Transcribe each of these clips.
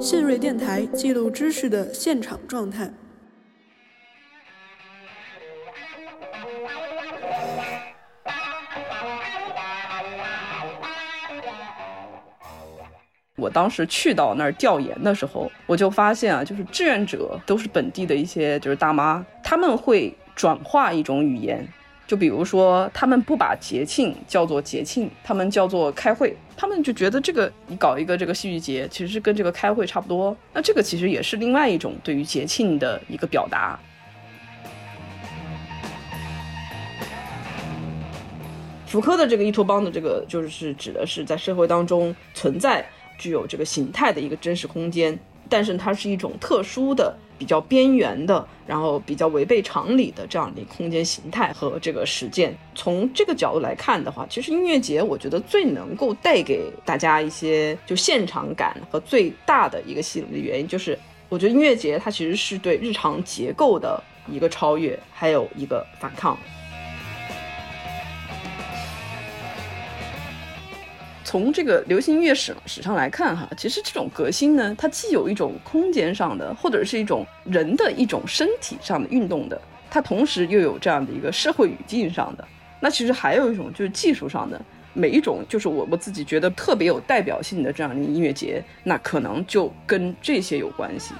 信瑞电台记录知识的现场状态。我当时去到那儿调研的时候，我就发现啊，就是志愿者都是本地的一些就是大妈，他们会转化一种语言，就比如说他们不把节庆叫做节庆，他们叫做开会，他们就觉得这个你搞一个这个戏剧节，其实跟这个开会差不多。那这个其实也是另外一种对于节庆的一个表达。福柯的这个伊托邦的这个就是指的是在社会当中存在。具有这个形态的一个真实空间，但是它是一种特殊的、比较边缘的，然后比较违背常理的这样的一个空间形态和这个实践。从这个角度来看的话，其实音乐节我觉得最能够带给大家一些就现场感和最大的一个吸引力的原因，就是我觉得音乐节它其实是对日常结构的一个超越，还有一个反抗。从这个流行音乐史史上来看，哈，其实这种革新呢，它既有一种空间上的，或者是一种人的一种身体上的运动的，它同时又有这样的一个社会语境上的。那其实还有一种就是技术上的，每一种就是我我自己觉得特别有代表性的这样的音乐节，那可能就跟这些有关系。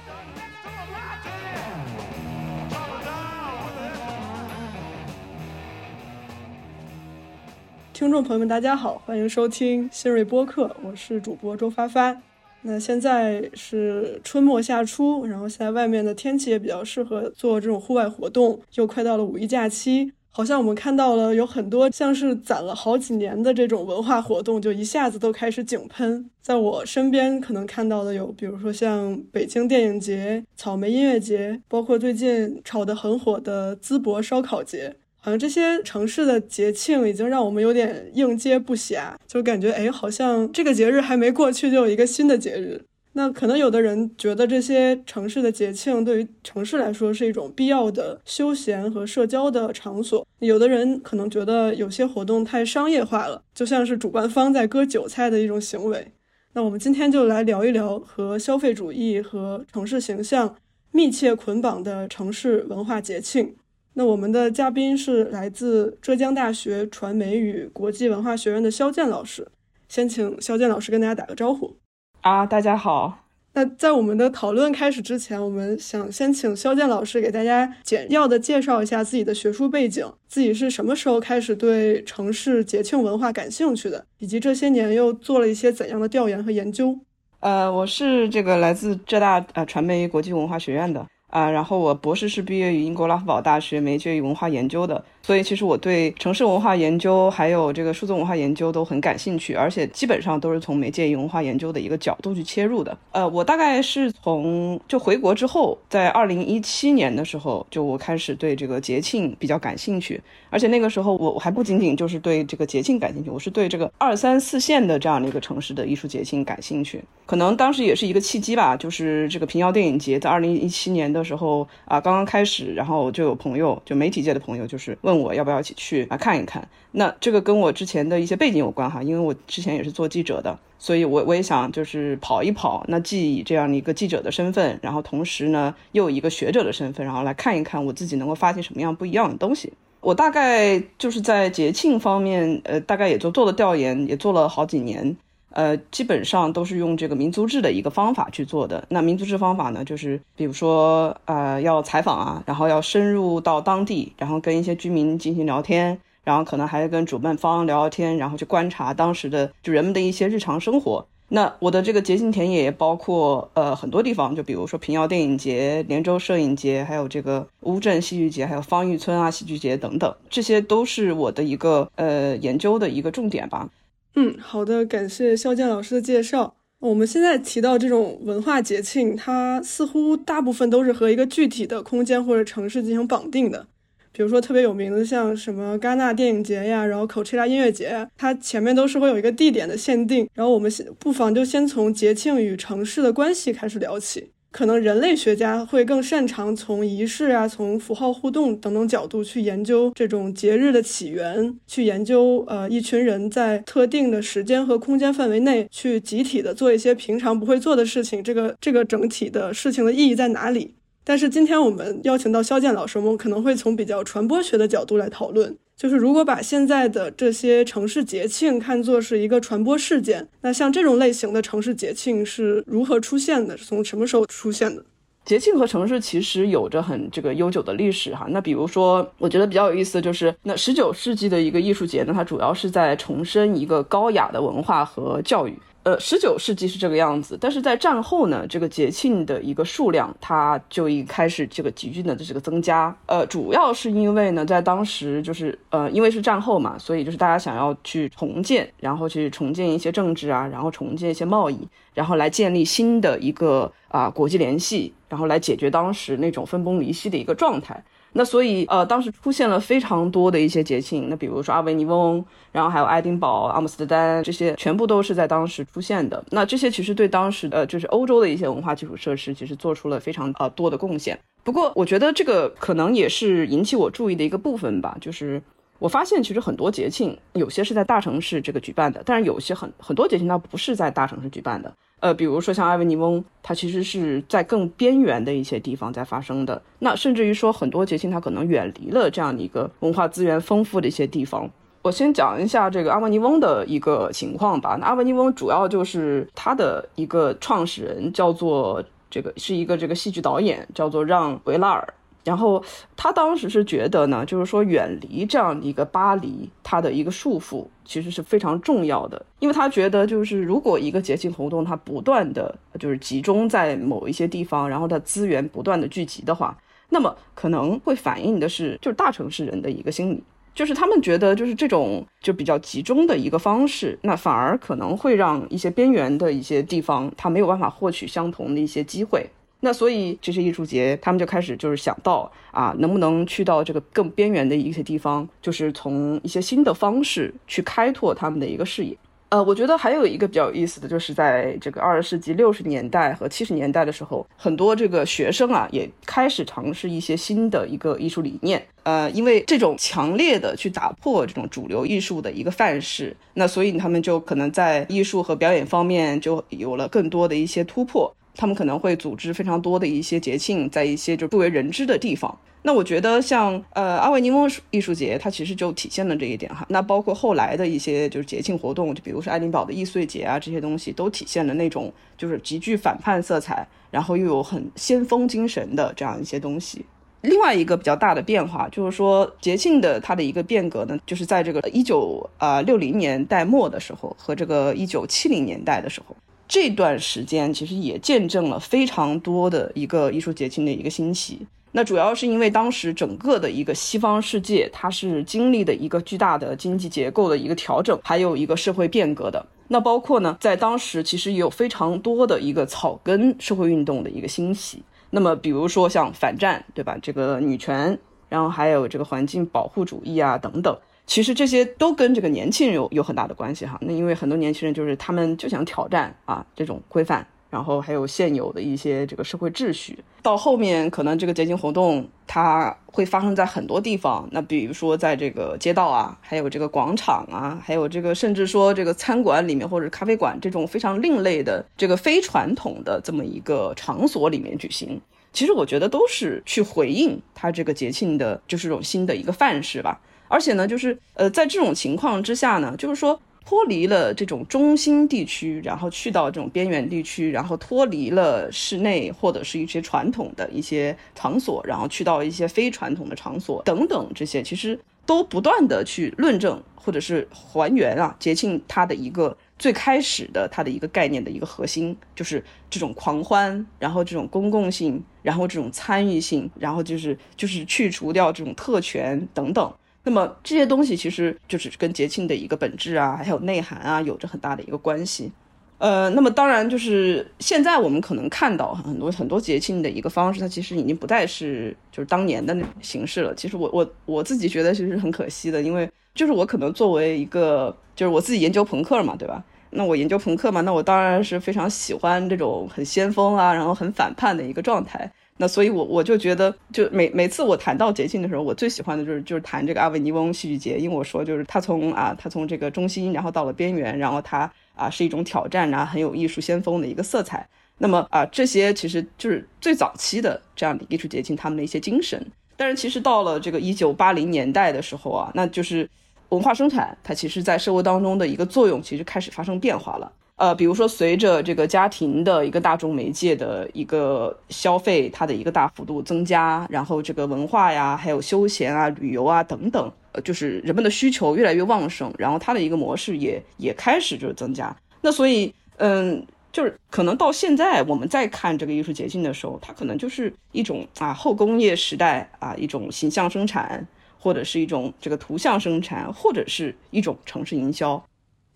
听众朋友们，大家好，欢迎收听新锐播客，我是主播周发发。那现在是春末夏初，然后现在外面的天气也比较适合做这种户外活动，又快到了五一假期，好像我们看到了有很多像是攒了好几年的这种文化活动，就一下子都开始井喷。在我身边可能看到的有，比如说像北京电影节、草莓音乐节，包括最近炒得很火的淄博烧烤节。好像这些城市的节庆已经让我们有点应接不暇，就感觉哎，好像这个节日还没过去，就有一个新的节日。那可能有的人觉得这些城市的节庆对于城市来说是一种必要的休闲和社交的场所，有的人可能觉得有些活动太商业化了，就像是主办方在割韭菜的一种行为。那我们今天就来聊一聊和消费主义和城市形象密切捆绑的城市文化节庆。那我们的嘉宾是来自浙江大学传媒与国际文化学院的肖剑老师，先请肖剑老师跟大家打个招呼。啊，大家好。那在我们的讨论开始之前，我们想先请肖剑老师给大家简要的介绍一下自己的学术背景，自己是什么时候开始对城市节庆文化感兴趣的，以及这些年又做了一些怎样的调研和研究。呃，我是这个来自浙大呃传媒国际文化学院的。啊，然后我博士是毕业于英国拉夫堡大学媒介与文化研究的，所以其实我对城市文化研究还有这个数字文化研究都很感兴趣，而且基本上都是从媒介与文化研究的一个角度去切入的。呃，我大概是从就回国之后，在二零一七年的时候，就我开始对这个节庆比较感兴趣，而且那个时候我我还不仅仅就是对这个节庆感兴趣，我是对这个二三四线的这样的一个城市的艺术节庆感兴趣。可能当时也是一个契机吧，就是这个平遥电影节在二零一七年的时候啊，刚刚开始，然后就有朋友，就媒体界的朋友，就是问我要不要一起去啊看一看。那这个跟我之前的一些背景有关哈，因为我之前也是做记者的，所以我我也想就是跑一跑。那既以这样的一个记者的身份，然后同时呢又有一个学者的身份，然后来看一看我自己能够发现什么样不一样的东西。我大概就是在节庆方面，呃，大概也就做了调研，也做了好几年。呃，基本上都是用这个民族志的一个方法去做的。那民族志方法呢，就是比如说，呃，要采访啊，然后要深入到当地，然后跟一些居民进行聊天，然后可能还要跟主办方聊聊天，然后去观察当时的就人们的一些日常生活。那我的这个节庆田野也包括呃很多地方，就比如说平遥电影节、连州摄影节，还有这个乌镇戏剧节，还有方玉村啊戏剧节等等，这些都是我的一个呃研究的一个重点吧。嗯，好的，感谢肖剑老师的介绍。我们现在提到这种文化节庆，它似乎大部分都是和一个具体的空间或者城市进行绑定的。比如说特别有名的，像什么戛纳电影节呀，然后 Coachella 音乐节，它前面都是会有一个地点的限定。然后我们先不妨就先从节庆与城市的关系开始聊起。可能人类学家会更擅长从仪式啊、从符号互动等等角度去研究这种节日的起源，去研究呃一群人在特定的时间和空间范围内去集体的做一些平常不会做的事情，这个这个整体的事情的意义在哪里？但是今天我们邀请到肖剑老师，我们可能会从比较传播学的角度来讨论。就是如果把现在的这些城市节庆看作是一个传播事件，那像这种类型的城市节庆是如何出现的？是从什么时候出现的？节庆和城市其实有着很这个悠久的历史哈。那比如说，我觉得比较有意思的就是，那十九世纪的一个艺术节呢，它主要是在重申一个高雅的文化和教育。呃，十九世纪是这个样子，但是在战后呢，这个节庆的一个数量，它就已开始这个急剧的这个增加。呃，主要是因为呢，在当时就是呃，因为是战后嘛，所以就是大家想要去重建，然后去重建一些政治啊，然后重建一些贸易，然后来建立新的一个啊国际联系，然后来解决当时那种分崩离析的一个状态。那所以，呃，当时出现了非常多的一些节庆，那比如说阿维尼翁，然后还有爱丁堡、阿姆斯特丹，这些全部都是在当时出现的。那这些其实对当时的就是欧洲的一些文化基础设施，其实做出了非常呃多的贡献。不过，我觉得这个可能也是引起我注意的一个部分吧，就是我发现其实很多节庆，有些是在大城市这个举办的，但是有些很很多节庆它不是在大城市举办的。呃，比如说像艾维尼翁，它其实是在更边缘的一些地方在发生的。那甚至于说很多节庆，它可能远离了这样的一个文化资源丰富的一些地方。我先讲一下这个阿维尼翁的一个情况吧。那阿维尼翁主要就是它的一个创始人叫做这个是一个这个戏剧导演，叫做让维拉尔。然后他当时是觉得呢，就是说远离这样一个巴黎，它的一个束缚其实是非常重要的，因为他觉得就是如果一个节庆活动它不断的就是集中在某一些地方，然后它资源不断的聚集的话，那么可能会反映的是就是大城市人的一个心理，就是他们觉得就是这种就比较集中的一个方式，那反而可能会让一些边缘的一些地方，它没有办法获取相同的一些机会。那所以这些艺术节，他们就开始就是想到啊，能不能去到这个更边缘的一些地方，就是从一些新的方式去开拓他们的一个视野。呃，我觉得还有一个比较有意思的就是在这个二十世纪六十年代和七十年代的时候，很多这个学生啊也开始尝试一些新的一个艺术理念。呃，因为这种强烈的去打破这种主流艺术的一个范式，那所以他们就可能在艺术和表演方面就有了更多的一些突破。他们可能会组织非常多的一些节庆，在一些就不为人知的地方。那我觉得像呃阿维尼翁艺术节，它其实就体现了这一点哈。那包括后来的一些就是节庆活动，就比如说爱丁堡的易碎节啊，这些东西都体现了那种就是极具反叛色彩，然后又有很先锋精神的这样一些东西。另外一个比较大的变化就是说节庆的它的一个变革呢，就是在这个一九啊六零年代末的时候和这个一九七零年代的时候。这段时间其实也见证了非常多的一个艺术节庆的一个兴起。那主要是因为当时整个的一个西方世界，它是经历的一个巨大的经济结构的一个调整，还有一个社会变革的。那包括呢，在当时其实也有非常多的一个草根社会运动的一个兴起。那么比如说像反战，对吧？这个女权，然后还有这个环境保护主义啊等等。其实这些都跟这个年轻人有有很大的关系哈。那因为很多年轻人就是他们就想挑战啊这种规范，然后还有现有的一些这个社会秩序。到后面可能这个节庆活动它会发生在很多地方，那比如说在这个街道啊，还有这个广场啊，还有这个甚至说这个餐馆里面或者咖啡馆这种非常另类的这个非传统的这么一个场所里面举行。其实我觉得都是去回应它这个节庆的就是这种新的一个范式吧。而且呢，就是呃，在这种情况之下呢，就是说脱离了这种中心地区，然后去到这种边缘地区，然后脱离了室内或者是一些传统的一些场所，然后去到一些非传统的场所等等，这些其实都不断的去论证或者是还原啊节庆它的一个最开始的它的一个概念的一个核心，就是这种狂欢，然后这种公共性，然后这种参与性，然后就是就是去除掉这种特权等等。那么这些东西其实就是跟节庆的一个本质啊，还有内涵啊，有着很大的一个关系。呃，那么当然就是现在我们可能看到很多很多节庆的一个方式，它其实已经不再是就是当年的那形式了。其实我我我自己觉得其实很可惜的，因为就是我可能作为一个就是我自己研究朋克嘛，对吧？那我研究朋克嘛，那我当然是非常喜欢这种很先锋啊，然后很反叛的一个状态。那所以，我我就觉得，就每每次我谈到节庆的时候，我最喜欢的就是就是谈这个阿维尼翁戏剧节，因为我说就是他从啊他从这个中心，然后到了边缘，然后他啊是一种挑战啊，很有艺术先锋的一个色彩。那么啊这些其实就是最早期的这样的艺术节庆他们的一些精神。但是其实到了这个一九八零年代的时候啊，那就是文化生产它其实在社会当中的一个作用其实开始发生变化了。呃，比如说，随着这个家庭的一个大众媒介的一个消费，它的一个大幅度增加，然后这个文化呀，还有休闲啊、旅游啊等等，呃，就是人们的需求越来越旺盛，然后它的一个模式也也开始就是增加。那所以，嗯，就是可能到现在我们再看这个艺术节庆的时候，它可能就是一种啊后工业时代啊一种形象生产，或者是一种这个图像生产，或者是一种城市营销。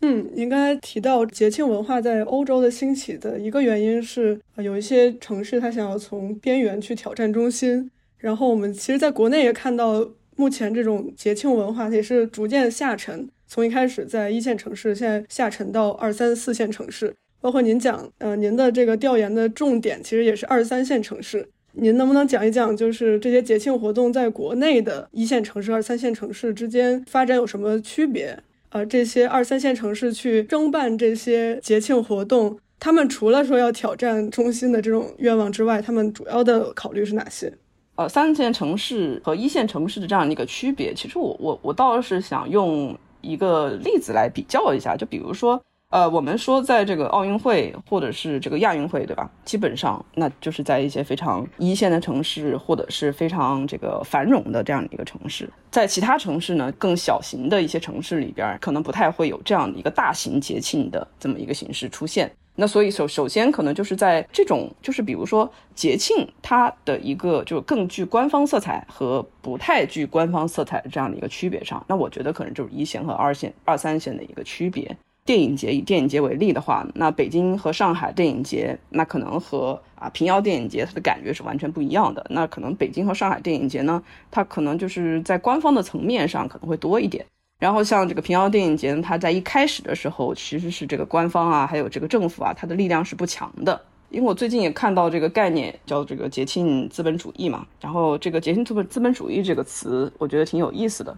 嗯，您刚才提到节庆文化在欧洲的兴起的一个原因是，有一些城市它想要从边缘去挑战中心。然后我们其实在国内也看到，目前这种节庆文化也是逐渐下沉，从一开始在一线城市，现在下沉到二三四线城市。包括您讲，呃，您的这个调研的重点其实也是二三线城市。您能不能讲一讲，就是这些节庆活动在国内的一线城市、二三线城市之间发展有什么区别？呃，这些二三线城市去争办这些节庆活动，他们除了说要挑战中心的这种愿望之外，他们主要的考虑是哪些？呃，三线城市和一线城市的这样一个区别，其实我我我倒是想用一个例子来比较一下，就比如说。呃，我们说在这个奥运会或者是这个亚运会，对吧？基本上那就是在一些非常一线的城市，或者是非常这个繁荣的这样的一个城市。在其他城市呢，更小型的一些城市里边，可能不太会有这样的一个大型节庆的这么一个形式出现。那所以首首先可能就是在这种就是比如说节庆它的一个就更具官方色彩和不太具官方色彩这样的一个区别上，那我觉得可能就是一线和二线、二三线的一个区别。电影节以电影节为例的话，那北京和上海电影节，那可能和啊平遥电影节它的感觉是完全不一样的。那可能北京和上海电影节呢，它可能就是在官方的层面上可能会多一点。然后像这个平遥电影节，它在一开始的时候其实是这个官方啊，还有这个政府啊，它的力量是不强的。因为我最近也看到这个概念叫这个节庆资本主义嘛，然后这个节庆资本资本主义这个词，我觉得挺有意思的。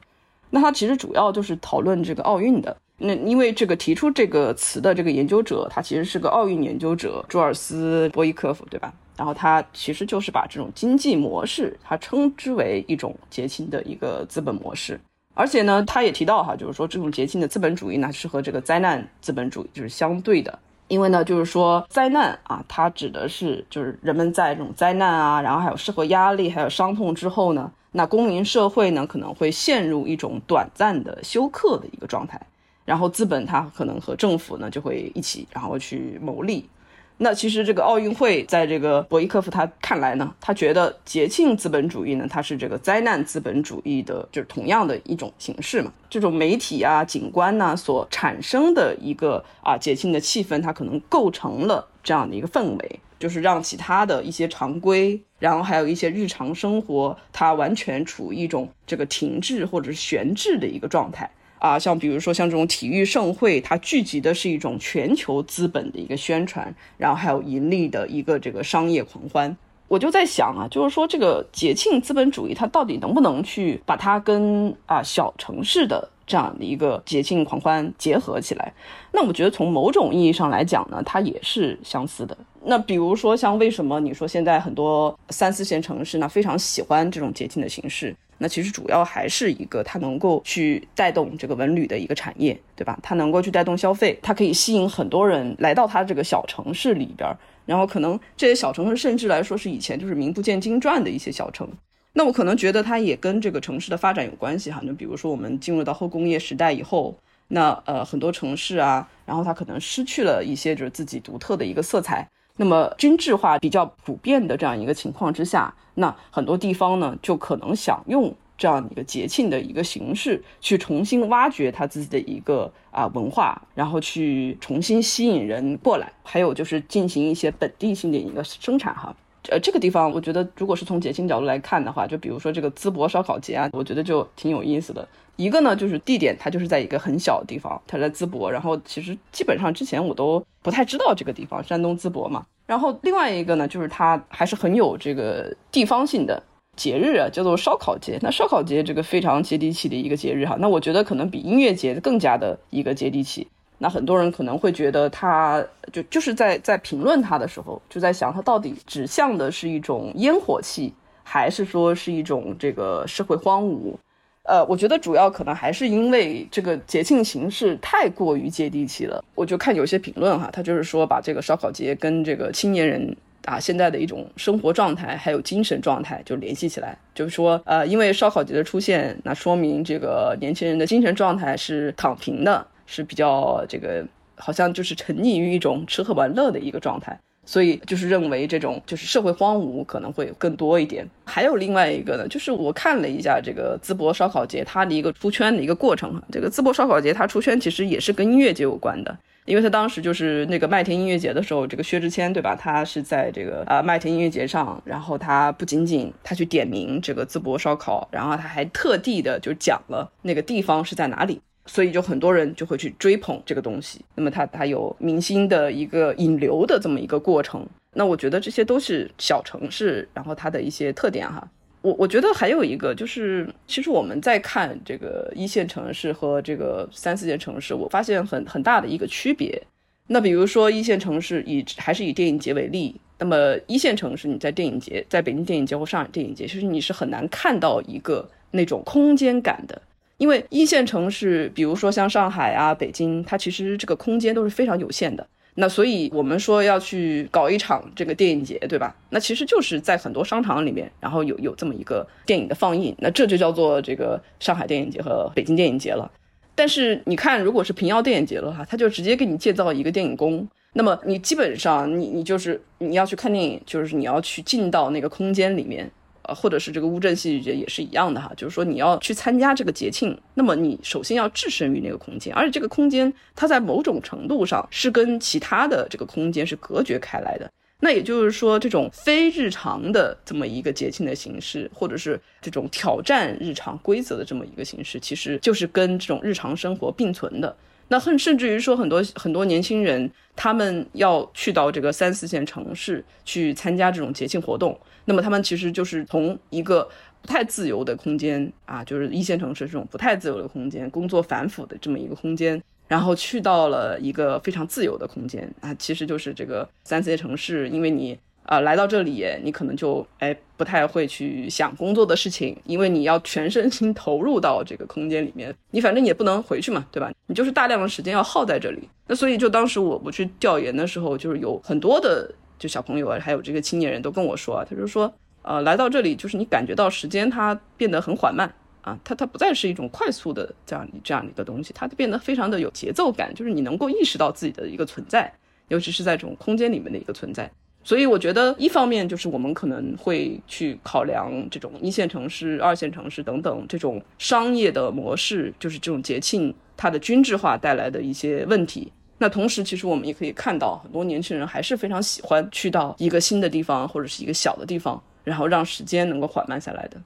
那它其实主要就是讨论这个奥运的。那因为这个提出这个词的这个研究者，他其实是个奥运研究者，朱尔斯·波伊科夫，对吧？然后他其实就是把这种经济模式，他称之为一种节庆的一个资本模式。而且呢，他也提到哈，就是说这种节庆的资本主义呢，是和这个灾难资本主义就是相对的。因为呢，就是说灾难啊，它指的是就是人们在这种灾难啊，然后还有社会压力、还有伤痛之后呢，那公民社会呢可能会陷入一种短暂的休克的一个状态。然后资本它可能和政府呢就会一起，然后去谋利。那其实这个奥运会在这个博伊科夫他看来呢，他觉得节庆资本主义呢，它是这个灾难资本主义的，就是同样的一种形式嘛。这种媒体啊、景观呐所产生的一个啊节庆的气氛，它可能构成了这样的一个氛围，就是让其他的一些常规，然后还有一些日常生活，它完全处于一种这个停滞或者是悬置的一个状态。啊，像比如说像这种体育盛会，它聚集的是一种全球资本的一个宣传，然后还有盈利的一个这个商业狂欢。我就在想啊，就是说这个节庆资本主义，它到底能不能去把它跟啊小城市的这样的一个节庆狂欢结合起来？那我觉得从某种意义上来讲呢，它也是相似的。那比如说像为什么你说现在很多三四线城市呢非常喜欢这种节庆的形式？那其实主要还是一个，它能够去带动这个文旅的一个产业，对吧？它能够去带动消费，它可以吸引很多人来到它这个小城市里边儿。然后可能这些小城市甚至来说是以前就是名不见经传的一些小城。那我可能觉得它也跟这个城市的发展有关系哈。就比如说我们进入到后工业时代以后，那呃很多城市啊，然后它可能失去了一些就是自己独特的一个色彩。那么均质化比较普遍的这样一个情况之下，那很多地方呢就可能想用这样一个节庆的一个形式去重新挖掘他自己的一个啊文化，然后去重新吸引人过来，还有就是进行一些本地性的一个生产哈。呃，这个地方我觉得，如果是从节庆角度来看的话，就比如说这个淄博烧烤节啊，我觉得就挺有意思的。一个呢，就是地点，它就是在一个很小的地方，它在淄博。然后其实基本上之前我都不太知道这个地方，山东淄博嘛。然后另外一个呢，就是它还是很有这个地方性的节日啊，叫做烧烤节。那烧烤节这个非常接地气的一个节日哈，那我觉得可能比音乐节更加的一个接地气。那很多人可能会觉得，它就就是在在评论它的时候，就在想它到底指向的是一种烟火气，还是说是一种这个社会荒芜？呃，我觉得主要可能还是因为这个节庆形式太过于接地气了。我就看有些评论哈，他就是说把这个烧烤节跟这个青年人啊现在的一种生活状态还有精神状态就联系起来，就是说呃，因为烧烤节的出现，那说明这个年轻人的精神状态是躺平的，是比较这个好像就是沉溺于一种吃喝玩乐的一个状态。所以就是认为这种就是社会荒芜可能会更多一点。还有另外一个呢，就是我看了一下这个淄博烧烤节它的一个出圈的一个过程哈。这个淄博烧烤节它出圈其实也是跟音乐节有关的，因为他当时就是那个麦田音乐节的时候，这个薛之谦对吧？他是在这个啊麦田音乐节上，然后他不仅仅他去点名这个淄博烧烤，然后他还特地的就讲了那个地方是在哪里。所以就很多人就会去追捧这个东西，那么它它有明星的一个引流的这么一个过程，那我觉得这些都是小城市，然后它的一些特点哈。我我觉得还有一个就是，其实我们在看这个一线城市和这个三四线城市，我发现很很大的一个区别。那比如说一线城市以还是以电影节为例，那么一线城市你在电影节，在北京电影节或上海电影节，其实你是很难看到一个那种空间感的。因为一线城市，比如说像上海啊、北京，它其实这个空间都是非常有限的。那所以我们说要去搞一场这个电影节，对吧？那其实就是在很多商场里面，然后有有这么一个电影的放映，那这就叫做这个上海电影节和北京电影节了。但是你看，如果是平遥电影节的话，它就直接给你建造一个电影宫，那么你基本上你你就是你要去看电影，就是你要去进到那个空间里面。呃，或者是这个乌镇戏剧节也是一样的哈，就是说你要去参加这个节庆，那么你首先要置身于那个空间，而且这个空间它在某种程度上是跟其他的这个空间是隔绝开来的。那也就是说，这种非日常的这么一个节庆的形式，或者是这种挑战日常规则的这么一个形式，其实就是跟这种日常生活并存的。那很甚至于说，很多很多年轻人他们要去到这个三四线城市去参加这种节庆活动。那么他们其实就是从一个不太自由的空间啊，就是一线城市这种不太自由的空间，工作繁复的这么一个空间，然后去到了一个非常自由的空间啊，其实就是这个三四线城市，因为你啊来到这里，你可能就哎不太会去想工作的事情，因为你要全身心投入到这个空间里面，你反正也不能回去嘛，对吧？你就是大量的时间要耗在这里。那所以就当时我我去调研的时候，就是有很多的。就小朋友啊，还有这个青年人都跟我说啊，他就说，呃，来到这里就是你感觉到时间它变得很缓慢啊，它它不再是一种快速的这样这样的一个东西，它变得非常的有节奏感，就是你能够意识到自己的一个存在，尤其是在这种空间里面的一个存在。所以我觉得一方面就是我们可能会去考量这种一线城市、二线城市等等这种商业的模式，就是这种节庆它的均质化带来的一些问题。那同时，其实我们也可以看到，很多年轻人还是非常喜欢去到一个新的地方或者是一个小的地方，然后让时间能够缓慢下来的。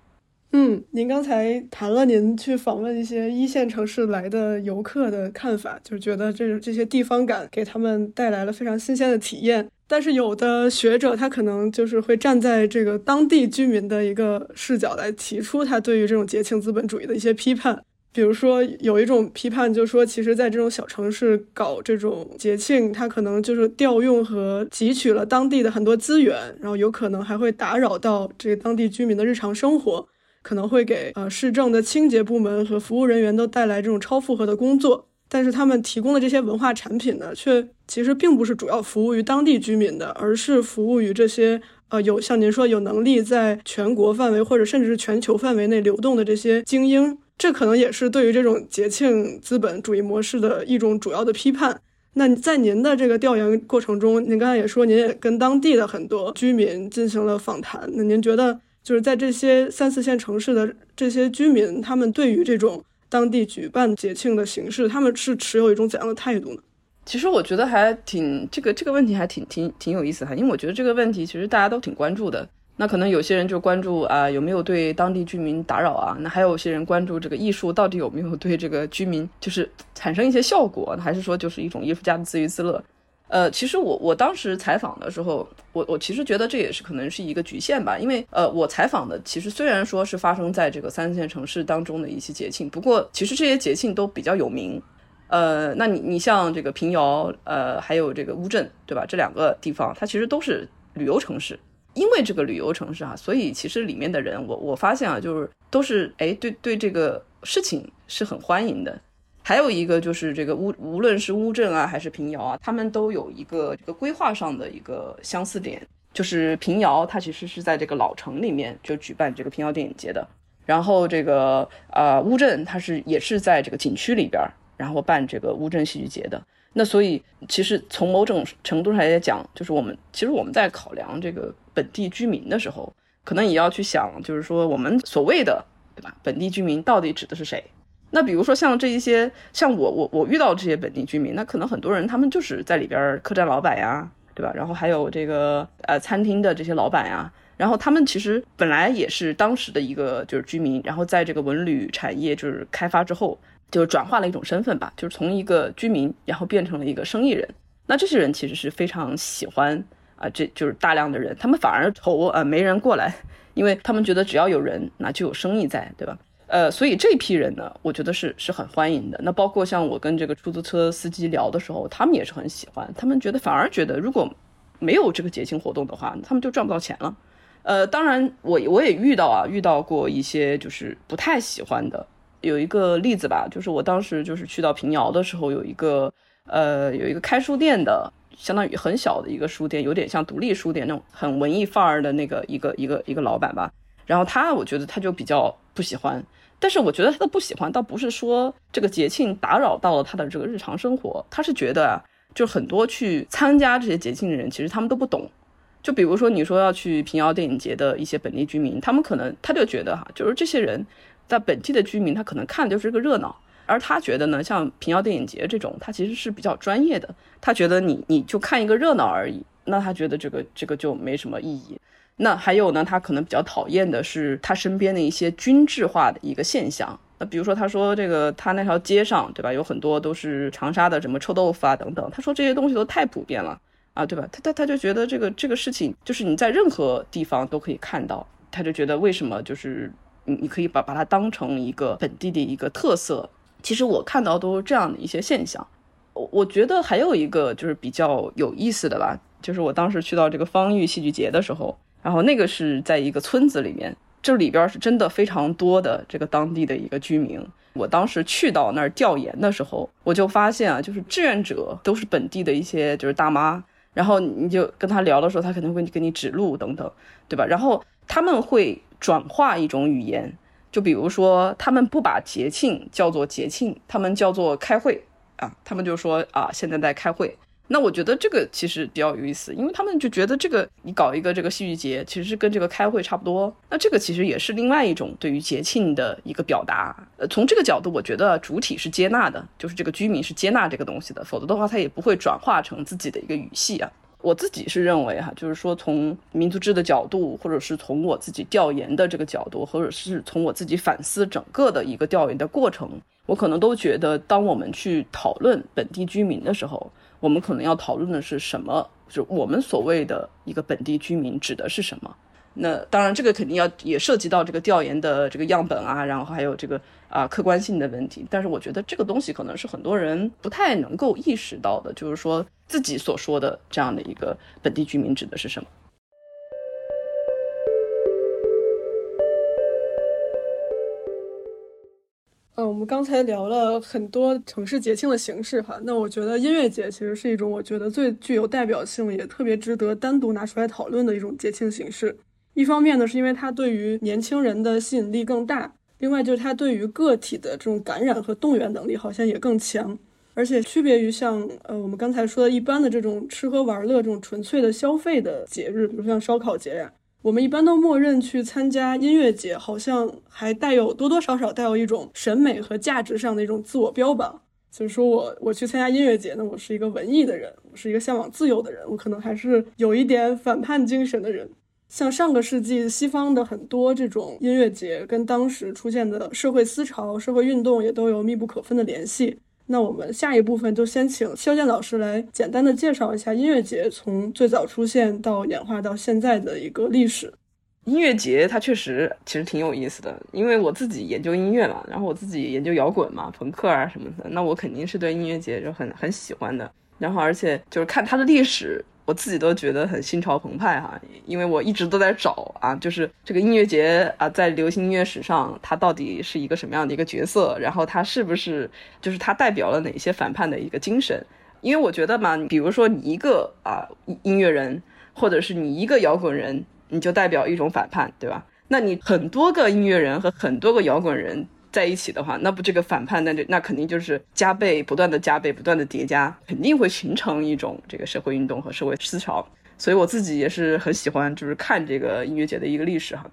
嗯，您刚才谈了您去访问一些一线城市来的游客的看法，就是觉得这这些地方感给他们带来了非常新鲜的体验。但是有的学者他可能就是会站在这个当地居民的一个视角来提出他对于这种节庆资本主义的一些批判。比如说，有一种批判，就是说，其实，在这种小城市搞这种节庆，它可能就是调用和汲取了当地的很多资源，然后有可能还会打扰到这个当地居民的日常生活，可能会给呃市政的清洁部门和服务人员都带来这种超负荷的工作。但是他们提供的这些文化产品呢，却其实并不是主要服务于当地居民的，而是服务于这些呃有像您说有能力在全国范围或者甚至是全球范围内流动的这些精英。这可能也是对于这种节庆资本主义模式的一种主要的批判。那在您的这个调研过程中，您刚才也说，您也跟当地的很多居民进行了访谈。那您觉得，就是在这些三四线城市的这些居民，他们对于这种当地举办节庆的形式，他们是持有一种怎样的态度呢？其实我觉得还挺这个这个问题还挺挺挺有意思哈，因为我觉得这个问题其实大家都挺关注的。那可能有些人就关注啊有没有对当地居民打扰啊，那还有些人关注这个艺术到底有没有对这个居民就是产生一些效果，还是说就是一种艺术家的自娱自乐？呃，其实我我当时采访的时候，我我其实觉得这也是可能是一个局限吧，因为呃我采访的其实虽然说是发生在这个三四线城市当中的一些节庆，不过其实这些节庆都比较有名。呃，那你你像这个平遥，呃，还有这个乌镇，对吧？这两个地方它其实都是旅游城市。因为这个旅游城市啊，所以其实里面的人，我我发现啊，就是都是哎，对对这个事情是很欢迎的。还有一个就是这个乌，无论是乌镇啊，还是平遥啊，他们都有一个这个规划上的一个相似点，就是平遥它其实是在这个老城里面就举办这个平遥电影节的，然后这个呃乌镇它是也是在这个景区里边，然后办这个乌镇戏剧节的。那所以其实从某种程度上来讲，就是我们其实我们在考量这个。本地居民的时候，可能也要去想，就是说我们所谓的，对吧？本地居民到底指的是谁？那比如说像这一些，像我我我遇到这些本地居民，那可能很多人他们就是在里边客栈老板呀，对吧？然后还有这个呃餐厅的这些老板呀，然后他们其实本来也是当时的一个就是居民，然后在这个文旅产业就是开发之后，就转化了一种身份吧，就是从一个居民，然后变成了一个生意人。那这些人其实是非常喜欢。啊，这就是大量的人，他们反而愁啊没人过来，因为他们觉得只要有人，那就有生意在，对吧？呃，所以这批人呢，我觉得是是很欢迎的。那包括像我跟这个出租车司机聊的时候，他们也是很喜欢，他们觉得反而觉得如果没有这个节庆活动的话，他们就赚不到钱了。呃，当然我我也遇到啊，遇到过一些就是不太喜欢的。有一个例子吧，就是我当时就是去到平遥的时候，有一个呃有一个开书店的。相当于很小的一个书店，有点像独立书店那种很文艺范儿的那个一个一个一个老板吧。然后他，我觉得他就比较不喜欢。但是我觉得他的不喜欢，倒不是说这个节庆打扰到了他的这个日常生活，他是觉得啊，就很多去参加这些节庆的人，其实他们都不懂。就比如说你说要去平遥电影节的一些本地居民，他们可能他就觉得哈，就是这些人在本地的居民，他可能看的就是个热闹。而他觉得呢，像平遥电影节这种，他其实是比较专业的。他觉得你你就看一个热闹而已，那他觉得这个这个就没什么意义。那还有呢，他可能比较讨厌的是他身边的一些均质化的一个现象。那比如说，他说这个他那条街上，对吧，有很多都是长沙的什么臭豆腐啊等等。他说这些东西都太普遍了啊，对吧？他他他就觉得这个这个事情就是你在任何地方都可以看到。他就觉得为什么就是你你可以把把它当成一个本地的一个特色。其实我看到都是这样的一些现象，我我觉得还有一个就是比较有意思的吧，就是我当时去到这个方玉戏剧节的时候，然后那个是在一个村子里面，这里边是真的非常多的这个当地的一个居民。我当时去到那儿调研的时候，我就发现啊，就是志愿者都是本地的一些就是大妈，然后你就跟他聊的时候，他肯定会给你指路等等，对吧？然后他们会转化一种语言。就比如说，他们不把节庆叫做节庆，他们叫做开会啊。他们就说啊，现在在开会。那我觉得这个其实比较有意思，因为他们就觉得这个你搞一个这个戏剧节，其实是跟这个开会差不多。那这个其实也是另外一种对于节庆的一个表达。呃，从这个角度，我觉得主体是接纳的，就是这个居民是接纳这个东西的，否则的话，他也不会转化成自己的一个语系啊。我自己是认为哈，就是说从民族志的角度，或者是从我自己调研的这个角度，或者是从我自己反思整个的一个调研的过程，我可能都觉得，当我们去讨论本地居民的时候，我们可能要讨论的是什么？就我们所谓的一个本地居民指的是什么？那当然，这个肯定要也涉及到这个调研的这个样本啊，然后还有这个啊客观性的问题。但是我觉得这个东西可能是很多人不太能够意识到的，就是说自己所说的这样的一个本地居民指的是什么。嗯，我们刚才聊了很多城市节庆的形式哈，那我觉得音乐节其实是一种我觉得最具有代表性，也特别值得单独拿出来讨论的一种节庆形式。一方面呢，是因为它对于年轻人的吸引力更大；另外就是它对于个体的这种感染和动员能力好像也更强。而且区别于像呃我们刚才说的一般的这种吃喝玩乐这种纯粹的消费的节日，比如像烧烤节呀，我们一般都默认去参加音乐节，好像还带有多多少少带有一种审美和价值上的一种自我标榜。就是说我我去参加音乐节呢，我是一个文艺的人，我是一个向往自由的人，我可能还是有一点反叛精神的人。像上个世纪西方的很多这种音乐节，跟当时出现的社会思潮、社会运动也都有密不可分的联系。那我们下一部分就先请肖剑老师来简单的介绍一下音乐节从最早出现到演化到现在的一个历史。音乐节它确实其实挺有意思的，因为我自己研究音乐嘛，然后我自己研究摇滚嘛、朋克啊什么的，那我肯定是对音乐节就很很喜欢的。然后而且就是看它的历史，我自己都觉得很心潮澎湃哈，因为我一直都在找啊，就是这个音乐节啊，在流行音乐史上它到底是一个什么样的一个角色，然后它是不是就是它代表了哪些反叛的一个精神？因为我觉得嘛，比如说你一个啊音乐人，或者是你一个摇滚人。你就代表一种反叛，对吧？那你很多个音乐人和很多个摇滚人在一起的话，那不这个反叛，那就那肯定就是加倍、不断的加倍、不断的叠加，肯定会形成一种这个社会运动和社会思潮。所以我自己也是很喜欢，就是看这个音乐节的一个历史哈。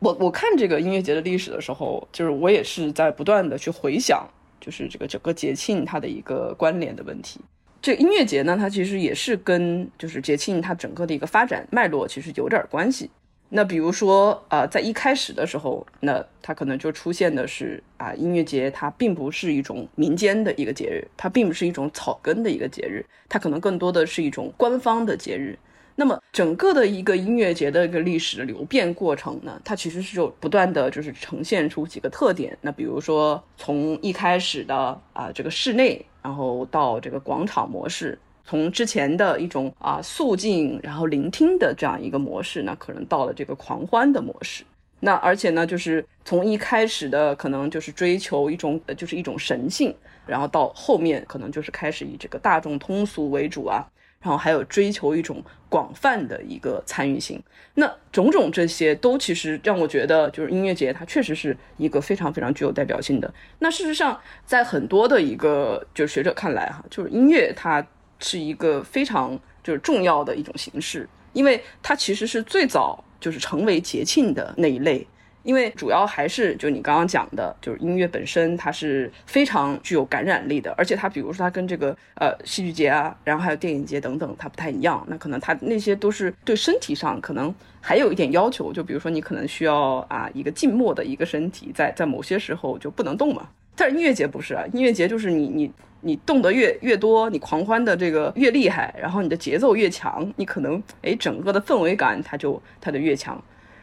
我我看这个音乐节的历史的时候，就是我也是在不断的去回想，就是这个整个节庆它的一个关联的问题。这音乐节呢，它其实也是跟就是节庆它整个的一个发展脉络其实有点关系。那比如说，呃，在一开始的时候，那它可能就出现的是啊，音乐节它并不是一种民间的一个节日，它并不是一种草根的一个节日，它可能更多的是一种官方的节日。那么整个的一个音乐节的一个历史流变过程呢，它其实是有不断的就是呈现出几个特点。那比如说从一开始的啊这个室内。然后到这个广场模式，从之前的一种啊肃静，然后聆听的这样一个模式，那可能到了这个狂欢的模式。那而且呢，就是从一开始的可能就是追求一种呃就是一种神性，然后到后面可能就是开始以这个大众通俗为主啊。然后还有追求一种广泛的一个参与性，那种种这些都其实让我觉得，就是音乐节它确实是一个非常非常具有代表性的。那事实上，在很多的一个就是学者看来哈，就是音乐它是一个非常就是重要的一种形式，因为它其实是最早就是成为节庆的那一类。因为主要还是就你刚刚讲的，就是音乐本身它是非常具有感染力的，而且它比如说它跟这个呃戏剧节啊，然后还有电影节等等，它不太一样。那可能它那些都是对身体上可能还有一点要求，就比如说你可能需要啊一个静默的一个身体，在在某些时候就不能动嘛。但是音乐节不是啊，音乐节就是你你你动得越越多，你狂欢的这个越厉害，然后你的节奏越强，你可能哎整个的氛围感它就它就越强。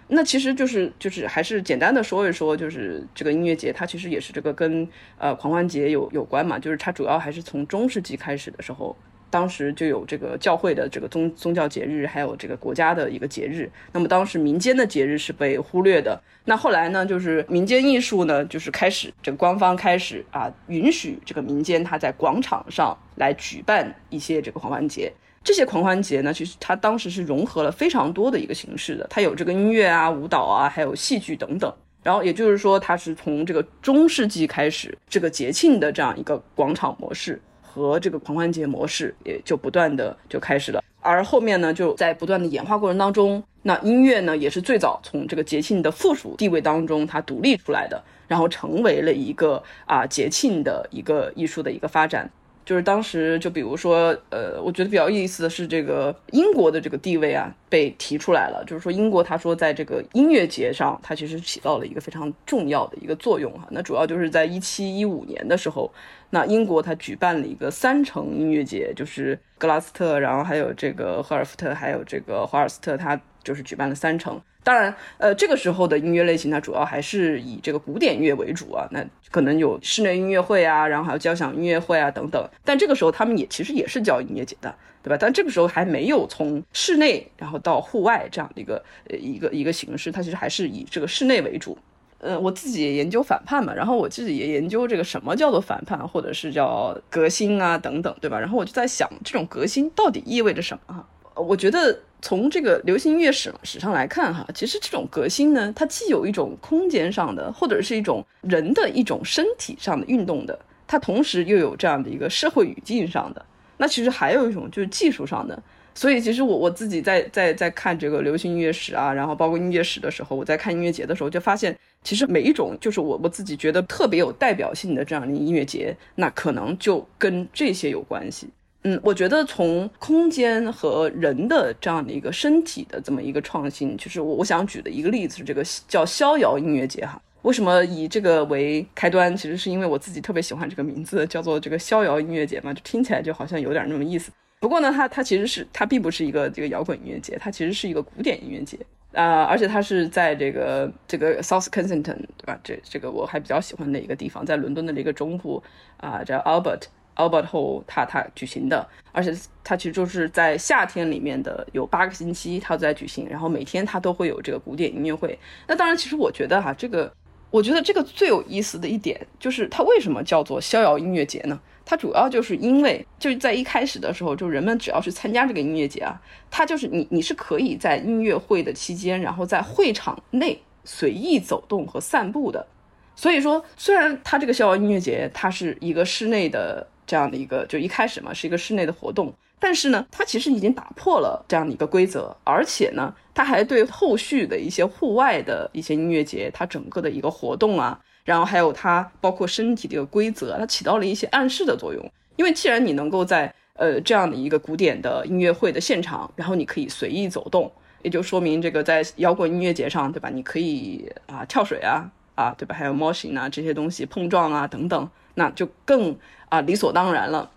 那其实就是就是还是简单的说一说，就是这个音乐节它其实也是这个跟呃狂欢节有有关嘛，就是它主要还是从中世纪开始的时候，当时就有这个教会的这个宗宗教节日，还有这个国家的一个节日。那么当时民间的节日是被忽略的。那后来呢，就是民间艺术呢，就是开始这个官方开始啊允许这个民间它在广场上来举办一些这个狂欢节。这些狂欢节呢，其实它当时是融合了非常多的一个形式的，它有这个音乐啊、舞蹈啊，还有戏剧等等。然后也就是说，它是从这个中世纪开始，这个节庆的这样一个广场模式和这个狂欢节模式也就不断的就开始了。而后面呢，就在不断的演化过程当中，那音乐呢也是最早从这个节庆的附属地位当中它独立出来的，然后成为了一个啊节庆的一个艺术的一个发展。就是当时，就比如说，呃，我觉得比较有意思的是，这个英国的这个地位啊，被提出来了。就是说，英国他说，在这个音乐节上，它其实起到了一个非常重要的一个作用哈。那主要就是在一七一五年的时候，那英国它举办了一个三城音乐节，就是格拉斯特，然后还有这个赫尔福特，还有这个华尔斯特，它就是举办了三城。当然，呃，这个时候的音乐类型它主要还是以这个古典乐为主啊，那可能有室内音乐会啊，然后还有交响音乐会啊等等。但这个时候他们也其实也是叫音乐节的，对吧？但这个时候还没有从室内然后到户外这样的一个呃一个一个形式，它其实还是以这个室内为主。呃，我自己也研究反叛嘛，然后我自己也研究这个什么叫做反叛，或者是叫革新啊等等，对吧？然后我就在想，这种革新到底意味着什么？我觉得。从这个流行音乐史史上来看，哈，其实这种革新呢，它既有一种空间上的，或者是一种人的一种身体上的运动的，它同时又有这样的一个社会语境上的。那其实还有一种就是技术上的。所以其实我我自己在在在看这个流行音乐史啊，然后包括音乐史的时候，我在看音乐节的时候就发现，其实每一种就是我我自己觉得特别有代表性的这样的音乐节，那可能就跟这些有关系。嗯，我觉得从空间和人的这样的一个身体的这么一个创新，就是我我想举的一个例子是这个叫逍遥音乐节哈。为什么以这个为开端？其实是因为我自己特别喜欢这个名字，叫做这个逍遥音乐节嘛，就听起来就好像有点那么意思。不过呢，它它其实是它并不是一个这个摇滚音乐节，它其实是一个古典音乐节啊，而且它是在这个这个 South Kensington 对吧？这这个我还比较喜欢的一个地方，在伦敦的一个中部啊，叫 Albert。Albert Hall，他他举行的，而且他其实就是在夏天里面的有八个星期，他都在举行，然后每天他都会有这个古典音乐会。那当然，其实我觉得哈，这个我觉得这个最有意思的一点就是它为什么叫做逍遥音乐节呢？它主要就是因为就是在一开始的时候，就人们只要是参加这个音乐节啊，它就是你你是可以在音乐会的期间，然后在会场内随意走动和散步的。所以说，虽然它这个逍遥音乐节它是一个室内的。这样的一个就一开始嘛是一个室内的活动，但是呢，它其实已经打破了这样的一个规则，而且呢，它还对后续的一些户外的一些音乐节，它整个的一个活动啊，然后还有它包括身体的一个规则，它起到了一些暗示的作用。因为既然你能够在呃这样的一个古典的音乐会的现场，然后你可以随意走动，也就说明这个在摇滚音乐节上，对吧？你可以啊跳水啊啊，对吧？还有 motion 啊这些东西碰撞啊等等，那就更。啊，理所当然了。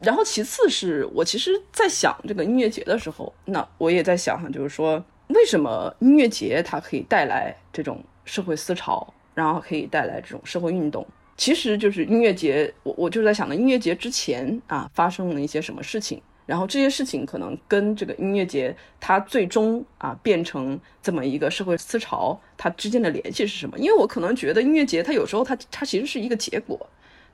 然后其次是我其实，在想这个音乐节的时候，那我也在想哈，就是说，为什么音乐节它可以带来这种社会思潮，然后可以带来这种社会运动？其实就是音乐节，我我就在想呢，音乐节之前啊，发生了一些什么事情？然后这些事情可能跟这个音乐节它最终啊变成这么一个社会思潮，它之间的联系是什么？因为我可能觉得音乐节它有时候它它其实是一个结果。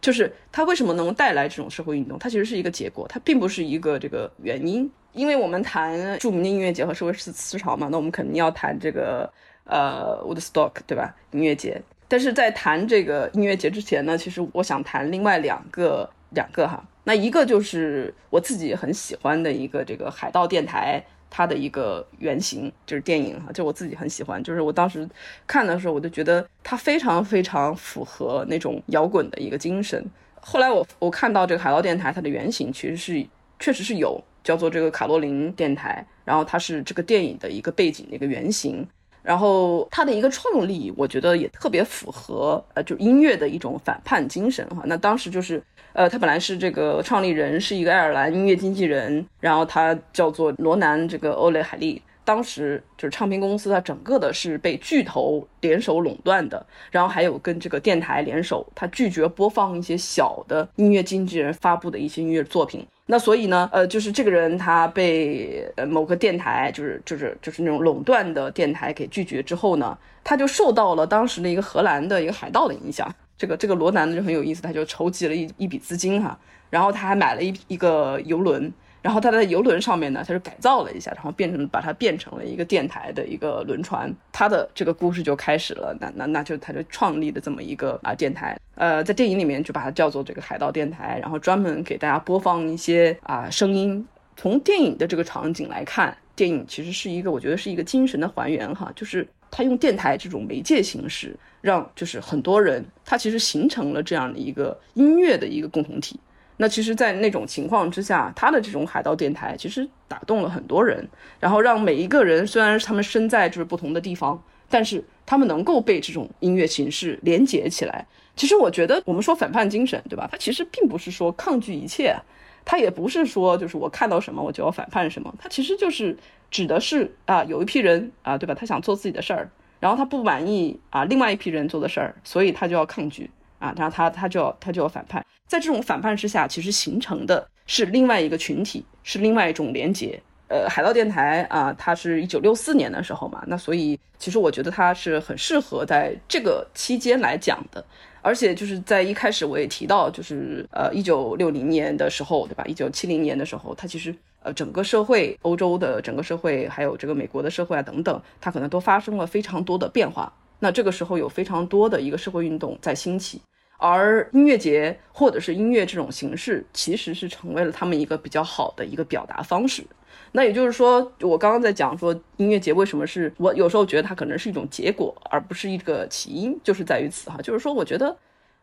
就是它为什么能带来这种社会运动？它其实是一个结果，它并不是一个这个原因。因为我们谈著名的音乐节和社会思思潮嘛，那我们肯定要谈这个呃 Woodstock 对吧？音乐节。但是在谈这个音乐节之前呢，其实我想谈另外两个两个哈。那一个就是我自己很喜欢的一个这个海盗电台。它的一个原型就是电影哈，就我自己很喜欢，就是我当时看的时候，我就觉得它非常非常符合那种摇滚的一个精神。后来我我看到这个海盗电台，它的原型其实是确实是有叫做这个卡洛琳电台，然后它是这个电影的一个背景的一个原型。然后他的一个创立，我觉得也特别符合呃，就音乐的一种反叛精神哈。那当时就是，呃，他本来是这个创立人是一个爱尔兰音乐经纪人，然后他叫做罗南这个欧雷海利。当时就是唱片公司，它整个的是被巨头联手垄断的，然后还有跟这个电台联手，他拒绝播放一些小的音乐经纪人发布的一些音乐作品。那所以呢，呃，就是这个人他被呃某个电台，就是就是就是那种垄断的电台给拒绝之后呢，他就受到了当时的一个荷兰的一个海盗的影响。这个这个罗南呢就很有意思，他就筹集了一一笔资金哈，然后他还买了一一个游轮。然后他在游轮上面呢，他就改造了一下，然后变成把它变成了一个电台的一个轮船。他的这个故事就开始了，那那那就他就创立的这么一个啊电台。呃，在电影里面就把它叫做这个海盗电台，然后专门给大家播放一些啊声音。从电影的这个场景来看，电影其实是一个我觉得是一个精神的还原哈，就是他用电台这种媒介形式，让就是很多人他其实形成了这样的一个音乐的一个共同体。那其实，在那种情况之下，他的这种海盗电台其实打动了很多人，然后让每一个人，虽然他们身在就是不同的地方，但是他们能够被这种音乐形式连接起来。其实我觉得，我们说反叛精神，对吧？它其实并不是说抗拒一切，它也不是说就是我看到什么我就要反叛什么，它其实就是指的是啊，有一批人啊，对吧？他想做自己的事儿，然后他不满意啊，另外一批人做的事儿，所以他就要抗拒。啊，然后他他就要他就要反叛，在这种反叛之下，其实形成的是另外一个群体，是另外一种连结。呃，海盗电台啊，它是一九六四年的时候嘛，那所以其实我觉得它是很适合在这个期间来讲的。而且就是在一开始我也提到，就是呃一九六零年的时候，对吧？一九七零年的时候，它其实呃整个社会，欧洲的整个社会，还有这个美国的社会啊等等，它可能都发生了非常多的变化。那这个时候有非常多的一个社会运动在兴起，而音乐节或者是音乐这种形式，其实是成为了他们一个比较好的一个表达方式。那也就是说，我刚刚在讲说音乐节为什么是我有时候觉得它可能是一种结果，而不是一个起因，就是在于此哈。就是说，我觉得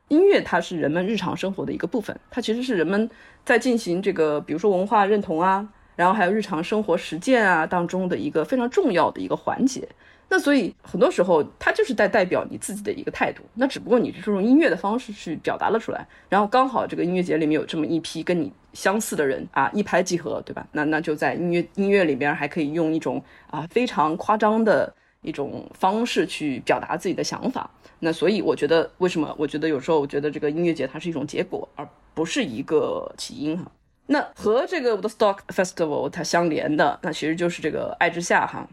音乐它是人们日常生活的一个部分，它其实是人们在进行这个，比如说文化认同啊，然后还有日常生活实践啊当中的一个非常重要的一个环节。那所以很多时候，它就是在代表你自己的一个态度。那只不过你是用音乐的方式去表达了出来，然后刚好这个音乐节里面有这么一批跟你相似的人啊，一拍即合，对吧？那那就在音乐音乐里边还可以用一种啊非常夸张的一种方式去表达自己的想法。那所以我觉得，为什么我觉得有时候我觉得这个音乐节它是一种结果，而不是一个起因哈？那和这个 The Stock Festival 它相连的，那其实就是这个爱之夏哈。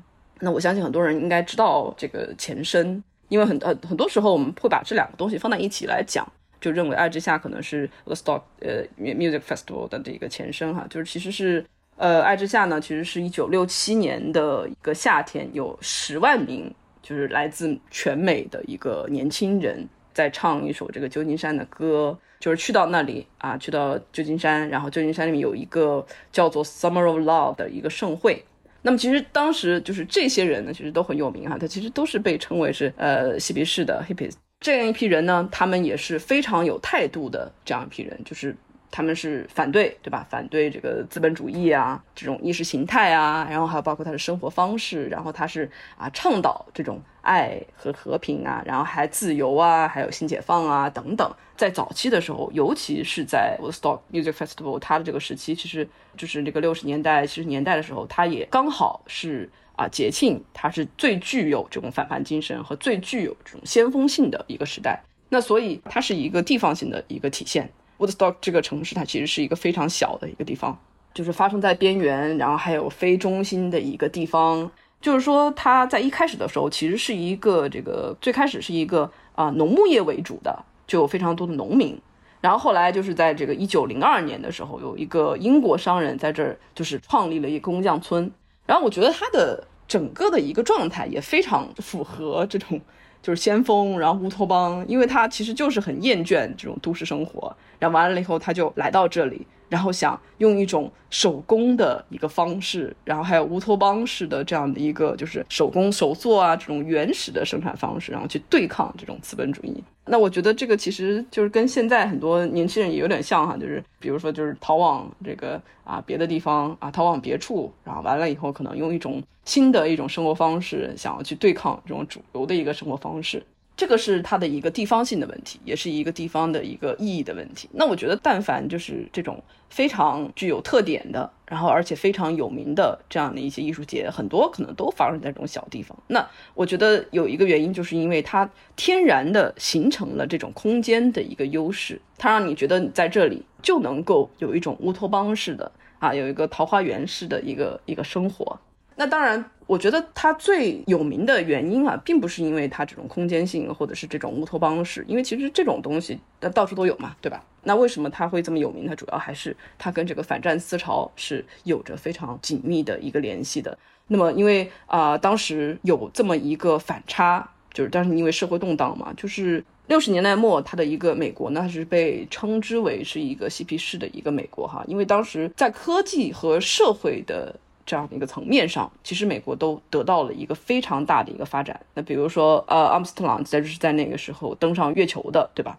那我相信很多人应该知道这个前身，因为很很很多时候我们会把这两个东西放在一起来讲，就认为爱之夏可能是 The Stock 呃 Music Festival 的这个前身哈，就是其实是呃爱之夏呢，其实是一九六七年的一个夏天，有十万名就是来自全美的一个年轻人在唱一首这个旧金山的歌，就是去到那里啊，去到旧金山，然后旧金山里面有一个叫做 Summer of Love 的一个盛会。那么其实当时就是这些人呢，其实都很有名哈，他其实都是被称为是呃嬉皮士的 hippies 这样一批人呢，他们也是非常有态度的这样一批人，就是他们是反对对吧？反对这个资本主义啊，这种意识形态啊，然后还有包括他的生活方式，然后他是啊倡导这种爱和和平啊，然后还自由啊，还有新解放啊等等。在早期的时候，尤其是在 Woodstock Music Festival，它的这个时期，其实就是这个六十年代、七十年代的时候，它也刚好是啊节庆，它是最具有这种反叛精神和最具有这种先锋性的一个时代。那所以它是一个地方性的一个体现。Woodstock 这个城市，它其实是一个非常小的一个地方，就是发生在边缘，然后还有非中心的一个地方。就是说，它在一开始的时候，其实是一个这个最开始是一个啊农牧业为主的。就有非常多的农民，然后后来就是在这个一九零二年的时候，有一个英国商人在这儿就是创立了一个工匠村，然后我觉得他的整个的一个状态也非常符合这种就是先锋，然后乌托邦，因为他其实就是很厌倦这种都市生活，然后完了以后他就来到这里。然后想用一种手工的一个方式，然后还有乌托邦式的这样的一个就是手工手作啊这种原始的生产方式，然后去对抗这种资本主义。那我觉得这个其实就是跟现在很多年轻人也有点像哈，就是比如说就是逃往这个啊别的地方啊，逃往别处，然后完了以后可能用一种新的一种生活方式，想要去对抗这种主流的一个生活方式。这个是它的一个地方性的问题，也是一个地方的一个意义的问题。那我觉得，但凡就是这种非常具有特点的，然后而且非常有名的这样的一些艺术节，很多可能都发生在这种小地方。那我觉得有一个原因，就是因为它天然的形成了这种空间的一个优势，它让你觉得你在这里就能够有一种乌托邦式的啊，有一个桃花源式的一个一个生活。那当然，我觉得它最有名的原因啊，并不是因为它这种空间性，或者是这种乌托邦式，因为其实这种东西它到处都有嘛，对吧？那为什么它会这么有名？它主要还是它跟这个反战思潮是有着非常紧密的一个联系的。那么，因为啊，当时有这么一个反差，就是当时因为社会动荡嘛，就是六十年代末，它的一个美国呢，它是被称之为是一个嬉皮士的一个美国哈，因为当时在科技和社会的。这样的一个层面上，其实美国都得到了一个非常大的一个发展。那比如说，呃，阿姆斯特朗在就是在那个时候登上月球的，对吧？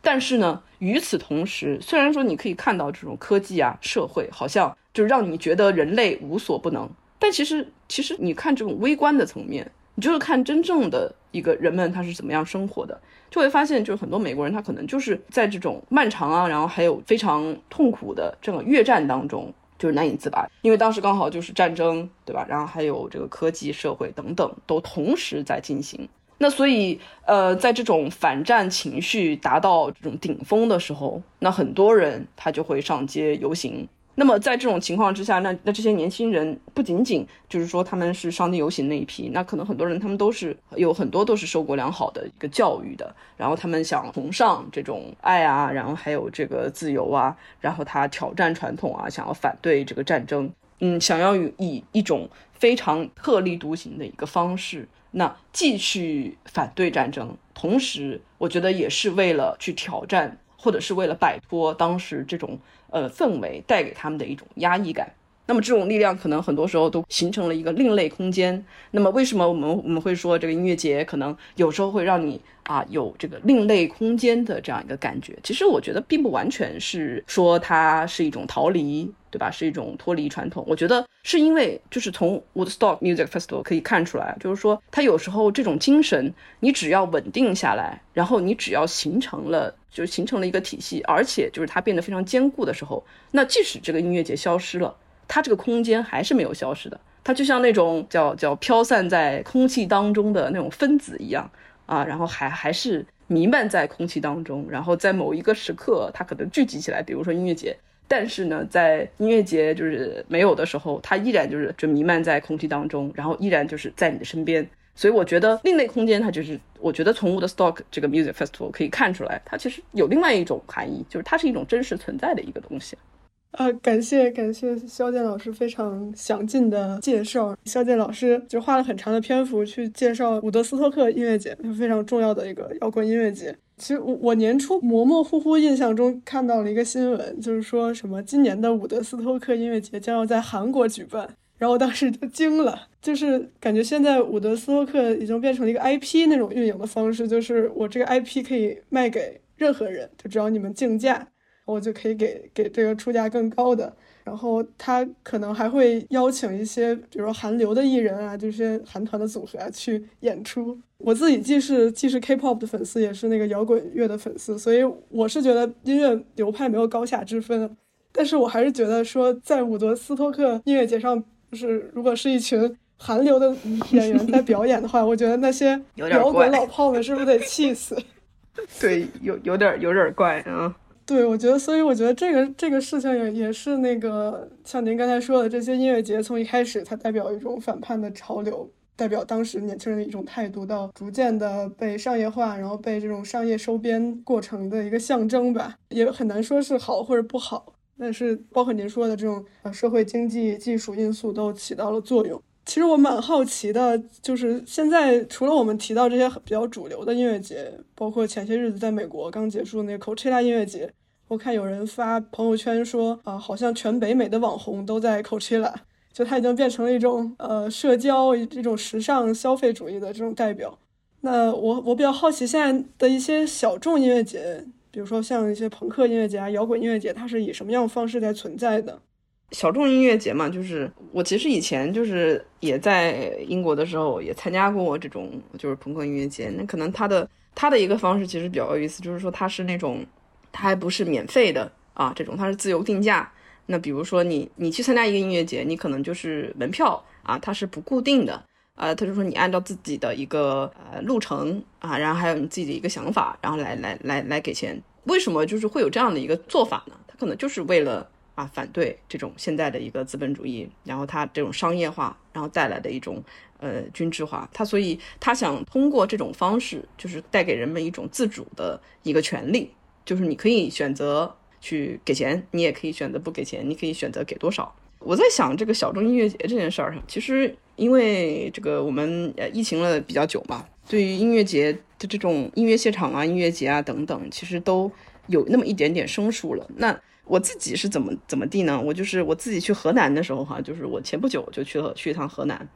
但是呢，与此同时，虽然说你可以看到这种科技啊，社会好像就是让你觉得人类无所不能，但其实，其实你看这种微观的层面，你就是看真正的一个人们他是怎么样生活的，就会发现，就是很多美国人他可能就是在这种漫长啊，然后还有非常痛苦的这种越战当中。就是难以自拔，因为当时刚好就是战争，对吧？然后还有这个科技、社会等等都同时在进行。那所以，呃，在这种反战情绪达到这种顶峰的时候，那很多人他就会上街游行。那么在这种情况之下，那那这些年轻人不仅仅就是说他们是上街游行那一批，那可能很多人他们都是有很多都是受过良好的一个教育的，然后他们想崇尚这种爱啊，然后还有这个自由啊，然后他挑战传统啊，想要反对这个战争，嗯，想要以一种非常特立独行的一个方式，那继续反对战争，同时我觉得也是为了去挑战，或者是为了摆脱当时这种。呃，氛围带给他们的一种压抑感。那么这种力量可能很多时候都形成了一个另类空间。那么为什么我们我们会说这个音乐节可能有时候会让你啊有这个另类空间的这样一个感觉？其实我觉得并不完全是说它是一种逃离，对吧？是一种脱离传统。我觉得是因为就是从 Woodstock Music Festival 可以看出来，就是说它有时候这种精神，你只要稳定下来，然后你只要形成了。就形成了一个体系，而且就是它变得非常坚固的时候，那即使这个音乐节消失了，它这个空间还是没有消失的。它就像那种叫叫飘散在空气当中的那种分子一样啊，然后还还是弥漫在空气当中，然后在某一个时刻它可能聚集起来，比如说音乐节，但是呢，在音乐节就是没有的时候，它依然就是就弥漫在空气当中，然后依然就是在你的身边。所以我觉得另类空间，它就是，我觉得从 Woodstock 这个 Music Festival 可以看出来，它其实有另外一种含义，就是它是一种真实存在的一个东西。啊，感谢感谢肖剑老师非常详尽的介绍。肖剑老师就花了很长的篇幅去介绍伍德斯托克音乐节，非常重要的一个摇滚音乐节。其实我我年初模模糊糊印象中看到了一个新闻，就是说什么今年的伍德斯托克音乐节将要在韩国举办。然后我当时就惊了，就是感觉现在伍德斯托克已经变成了一个 IP 那种运营的方式，就是我这个 IP 可以卖给任何人，就只要你们竞价，我就可以给给这个出价更高的。然后他可能还会邀请一些，比如说韩流的艺人啊，这些韩团的组合啊去演出。我自己既是既是 K-pop 的粉丝，也是那个摇滚乐的粉丝，所以我是觉得音乐流派没有高下之分。但是我还是觉得说，在伍德斯托克音乐节上。就是如果是一群韩流的 演员在表演的话，我觉得那些摇滚老炮们是不是得气死？对，有有点有点怪啊。对，我觉得，所以我觉得这个这个事情也也是那个像您刚才说的，这些音乐节从一开始它代表一种反叛的潮流，代表当时年轻人的一种态度，到逐渐的被商业化，然后被这种商业收编过程的一个象征吧，也很难说是好或者不好。但是，包括您说的这种呃社会经济技术因素都起到了作用。其实我蛮好奇的，就是现在除了我们提到这些比较主流的音乐节，包括前些日子在美国刚结束的那个 Coachella 音乐节，我看有人发朋友圈说啊，好像全北美的网红都在 Coachella，就它已经变成了一种呃社交、一种时尚消费主义的这种代表。那我我比较好奇，现在的一些小众音乐节。比如说像一些朋克音乐节啊、摇滚音乐节，它是以什么样的方式在存在的？小众音乐节嘛，就是我其实以前就是也在英国的时候也参加过这种就是朋克音乐节。那可能它的它的一个方式其实比较有意思，就是说它是那种它还不是免费的啊，这种它是自由定价。那比如说你你去参加一个音乐节，你可能就是门票啊，它是不固定的。呃，他就说你按照自己的一个呃路程啊，然后还有你自己的一个想法，然后来来来来给钱。为什么就是会有这样的一个做法呢？他可能就是为了啊反对这种现在的一个资本主义，然后他这种商业化，然后带来的一种呃均质化。他所以他想通过这种方式，就是带给人们一种自主的一个权利，就是你可以选择去给钱，你也可以选择不给钱，你可以选择给多少。我在想这个小众音乐节这件事儿上，其实。因为这个我们呃疫情了比较久嘛，对于音乐节的这种音乐现场啊、音乐节啊等等，其实都有那么一点点生疏了。那我自己是怎么怎么地呢？我就是我自己去河南的时候哈，就是我前不久就去了去一趟河南。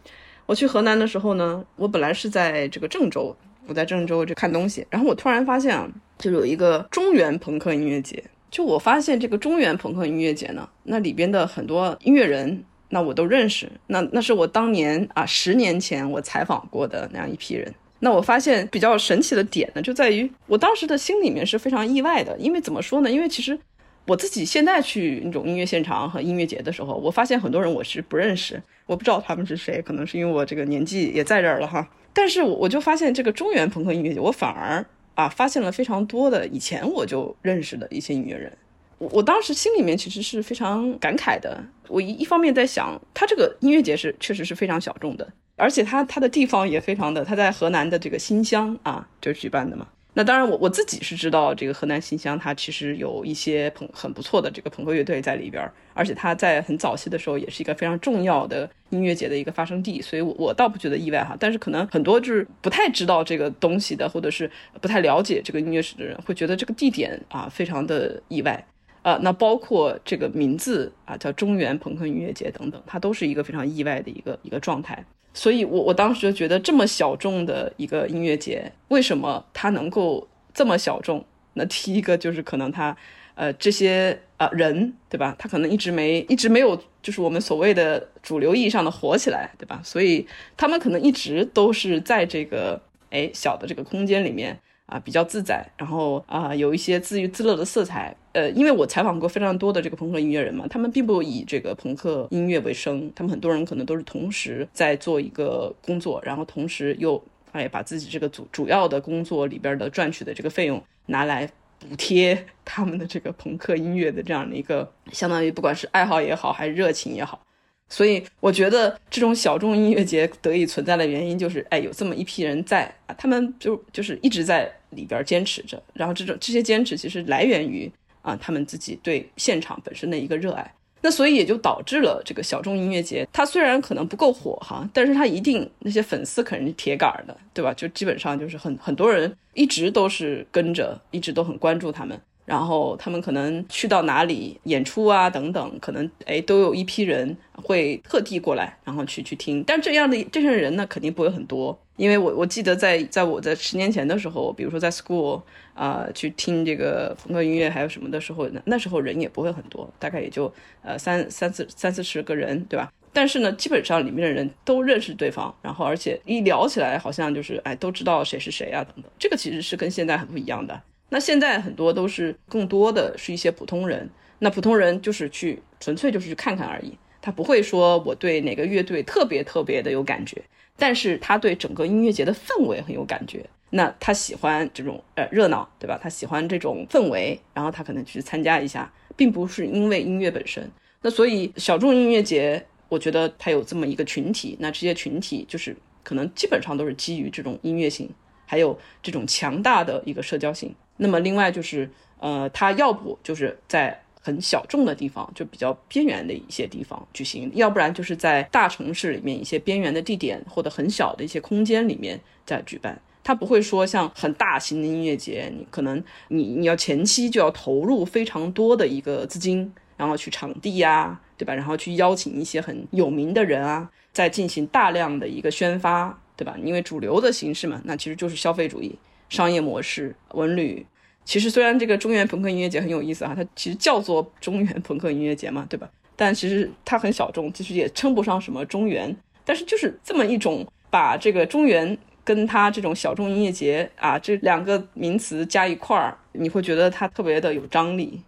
我去河南的时候呢，我本来是在这个郑州，我在郑州就看东西，然后我突然发现啊，就有一个中原朋克音乐节。就我发现这个中原朋克音乐节呢，那里边的很多音乐人。那我都认识，那那是我当年啊十年前我采访过的那样一批人。那我发现比较神奇的点呢，就在于我当时的心里面是非常意外的，因为怎么说呢？因为其实我自己现在去那种音乐现场和音乐节的时候，我发现很多人我是不认识，我不知道他们是谁，可能是因为我这个年纪也在这儿了哈。但是我就发现这个中原朋克音乐节，我反而啊发现了非常多的以前我就认识的一些音乐人。我我当时心里面其实是非常感慨的。我一一方面在想，他这个音乐节是确实是非常小众的，而且他他的地方也非常的，他在河南的这个新乡啊，就举办的嘛。那当然，我我自己是知道这个河南新乡，它其实有一些朋很不错的这个朋克乐队在里边，而且它在很早期的时候也是一个非常重要的音乐节的一个发生地，所以，我我倒不觉得意外哈。但是可能很多就是不太知道这个东西的，或者是不太了解这个音乐史的人，会觉得这个地点啊非常的意外。呃，那包括这个名字啊，叫中原朋克音乐节等等，它都是一个非常意外的一个一个状态。所以，我我当时就觉得这么小众的一个音乐节，为什么它能够这么小众？那第一个就是可能它，呃，这些呃人，对吧？他可能一直没一直没有，就是我们所谓的主流意义上的火起来，对吧？所以他们可能一直都是在这个哎小的这个空间里面。啊，比较自在，然后啊，有一些自娱自乐的色彩。呃，因为我采访过非常多的这个朋克音乐人嘛，他们并不以这个朋克音乐为生，他们很多人可能都是同时在做一个工作，然后同时又哎把自己这个主主要的工作里边的赚取的这个费用拿来补贴他们的这个朋克音乐的这样的一个，相当于不管是爱好也好，还是热情也好。所以我觉得这种小众音乐节得以存在的原因，就是哎有这么一批人在啊，他们就就是一直在里边坚持着，然后这种这些坚持其实来源于啊他们自己对现场本身的一个热爱。那所以也就导致了这个小众音乐节，它虽然可能不够火哈，但是它一定那些粉丝肯定是铁杆的，对吧？就基本上就是很很多人一直都是跟着，一直都很关注他们。然后他们可能去到哪里演出啊等等，可能哎都有一批人会特地过来，然后去去听。但这样的这些人呢，肯定不会很多，因为我我记得在在我在十年前的时候，比如说在 school 啊去听这个朋克音乐还有什么的时候，那那时候人也不会很多，大概也就呃三三四三四十个人，对吧？但是呢，基本上里面的人都认识对方，然后而且一聊起来，好像就是哎都知道谁是谁啊等等。这个其实是跟现在很不一样的。那现在很多都是更多的是一些普通人，那普通人就是去纯粹就是去看看而已，他不会说我对哪个乐队特别特别的有感觉，但是他对整个音乐节的氛围很有感觉，那他喜欢这种呃热闹，对吧？他喜欢这种氛围，然后他可能去参加一下，并不是因为音乐本身。那所以小众音乐节，我觉得它有这么一个群体，那这些群体就是可能基本上都是基于这种音乐性，还有这种强大的一个社交性。那么另外就是，呃，他要不就是在很小众的地方，就比较边缘的一些地方举行，要不然就是在大城市里面一些边缘的地点或者很小的一些空间里面在举办。他不会说像很大型的音乐节，你可能你你要前期就要投入非常多的一个资金，然后去场地呀，对吧？然后去邀请一些很有名的人啊，再进行大量的一个宣发，对吧？因为主流的形式嘛，那其实就是消费主义。商业模式文旅，其实虽然这个中原朋克音乐节很有意思哈，它其实叫做中原朋克音乐节嘛，对吧？但其实它很小众，其实也称不上什么中原。但是就是这么一种把这个中原跟它这种小众音乐节啊这两个名词加一块儿，你会觉得它特别的有张力。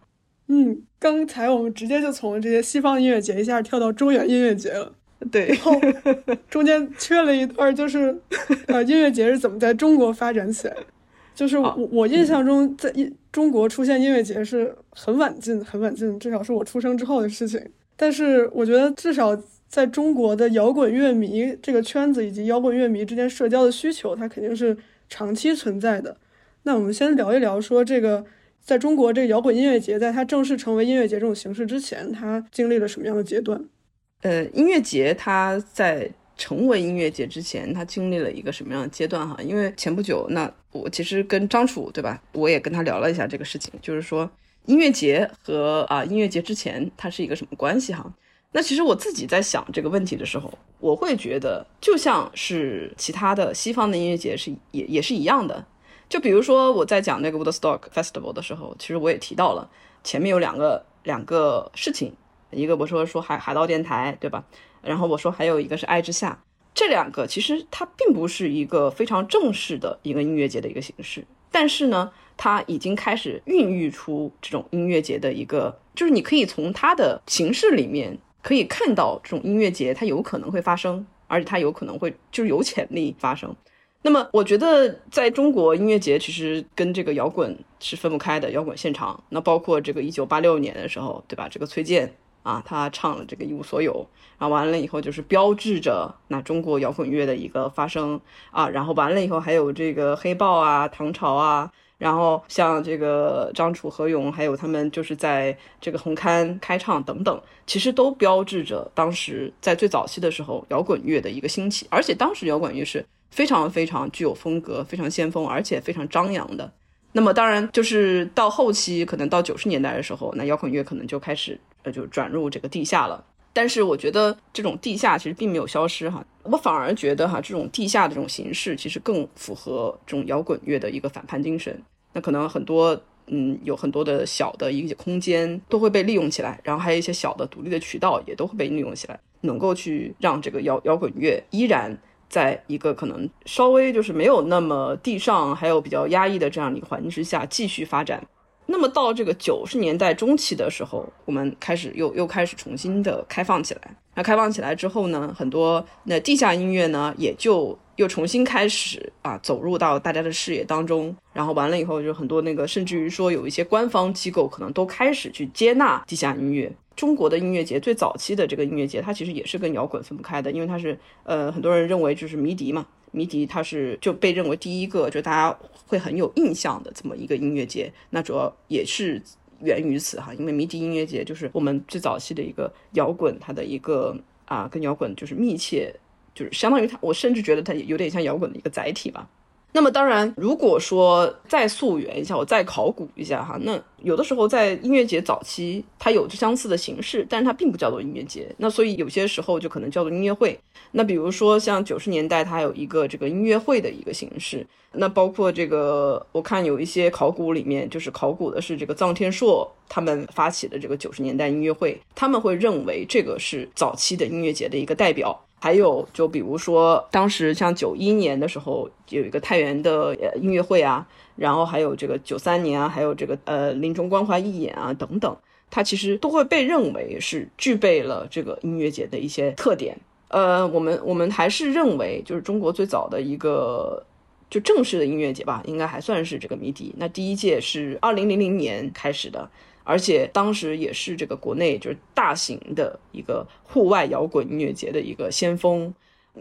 嗯，刚才我们直接就从这些西方音乐节一下跳到中原音乐节了。对，然后中间缺了一段，就是呃，音乐节是怎么在中国发展起来？就是我我印象中，在一中国出现音乐节是很晚近，很晚近，至少是我出生之后的事情。但是我觉得，至少在中国的摇滚乐迷这个圈子以及摇滚乐迷之间社交的需求，它肯定是长期存在的。那我们先聊一聊，说这个在中国这个摇滚音乐节，在它正式成为音乐节这种形式之前，它经历了什么样的阶段？呃，音乐节它在成为音乐节之前，它经历了一个什么样的阶段哈？因为前不久，那我其实跟张楚对吧，我也跟他聊了一下这个事情，就是说音乐节和啊音乐节之前它是一个什么关系哈？那其实我自己在想这个问题的时候，我会觉得就像是其他的西方的音乐节是也也是一样的，就比如说我在讲那个 Woodstock Festival 的时候，其实我也提到了前面有两个两个事情。一个我说说海海盗电台，对吧？然后我说还有一个是爱之下，这两个其实它并不是一个非常正式的一个音乐节的一个形式，但是呢，它已经开始孕育出这种音乐节的一个，就是你可以从它的形式里面可以看到这种音乐节它有可能会发生，而且它有可能会就是有潜力发生。那么我觉得在中国音乐节其实跟这个摇滚是分不开的，摇滚现场，那包括这个一九八六年的时候，对吧？这个崔健。啊，他唱了这个一无所有，然后完了以后就是标志着那中国摇滚乐的一个发生啊，然后完了以后还有这个黑豹啊、唐朝啊，然后像这个张楚、何勇，还有他们就是在这个红磡开唱等等，其实都标志着当时在最早期的时候摇滚乐的一个兴起，而且当时摇滚乐是非常非常具有风格、非常先锋，而且非常张扬的。那么当然就是到后期，可能到九十年代的时候，那摇滚乐可能就开始呃就转入这个地下了。但是我觉得这种地下其实并没有消失哈，我反而觉得哈这种地下的这种形式其实更符合这种摇滚乐的一个反叛精神。那可能很多嗯有很多的小的一些空间都会被利用起来，然后还有一些小的独立的渠道也都会被利用起来，能够去让这个摇摇滚乐依然在一个可能稍微就是没有那么地上还有比较压抑的这样的一个环境之下继续发展。那么到这个九十年代中期的时候，我们开始又又开始重新的开放起来。那开放起来之后呢，很多那地下音乐呢，也就又重新开始啊走入到大家的视野当中。然后完了以后，就很多那个甚至于说有一些官方机构可能都开始去接纳地下音乐。中国的音乐节最早期的这个音乐节，它其实也是跟摇滚分不开的，因为它是呃很多人认为就是迷笛嘛。迷笛它是就被认为第一个就大家会很有印象的这么一个音乐节，那主要也是源于此哈，因为迷笛音乐节就是我们最早期的一个摇滚，它的一个啊跟摇滚就是密切，就是相当于它，我甚至觉得它有点像摇滚的一个载体吧。那么当然，如果说再溯源一下，我再考古一下哈，那有的时候在音乐节早期，它有着相似的形式，但是它并不叫做音乐节。那所以有些时候就可能叫做音乐会。那比如说像九十年代，它有一个这个音乐会的一个形式。那包括这个，我看有一些考古里面，就是考古的是这个臧天朔他们发起的这个九十年代音乐会，他们会认为这个是早期的音乐节的一个代表。还有，就比如说，当时像九一年的时候，有一个太原的音乐会啊，然后还有这个九三年啊，还有这个呃临终关怀义演啊等等，它其实都会被认为是具备了这个音乐节的一些特点。呃，我们我们还是认为，就是中国最早的一个就正式的音乐节吧，应该还算是这个迷笛。那第一届是二零零零年开始的。而且当时也是这个国内就是大型的一个户外摇滚音乐节的一个先锋，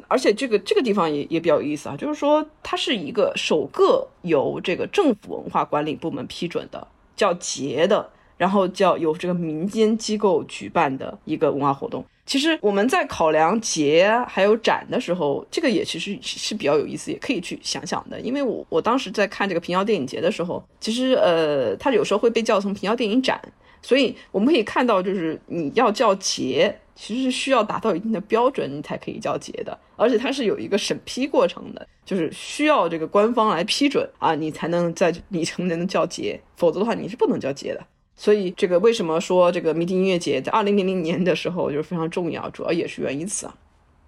而且这个这个地方也也比较有意思啊，就是说它是一个首个由这个政府文化管理部门批准的叫节的，然后叫有这个民间机构举办的一个文化活动。其实我们在考量节还有展的时候，这个也其实是比较有意思，也可以去想想的。因为我我当时在看这个平遥电影节的时候，其实呃，它有时候会被叫成平遥电影展，所以我们可以看到，就是你要叫节，其实是需要达到一定的标准，你才可以叫节的，而且它是有一个审批过程的，就是需要这个官方来批准啊，你才能在你才能叫节，否则的话你是不能叫节的。所以，这个为什么说这个迷笛音乐节在二零零零年的时候就是非常重要，主要也是源于此啊。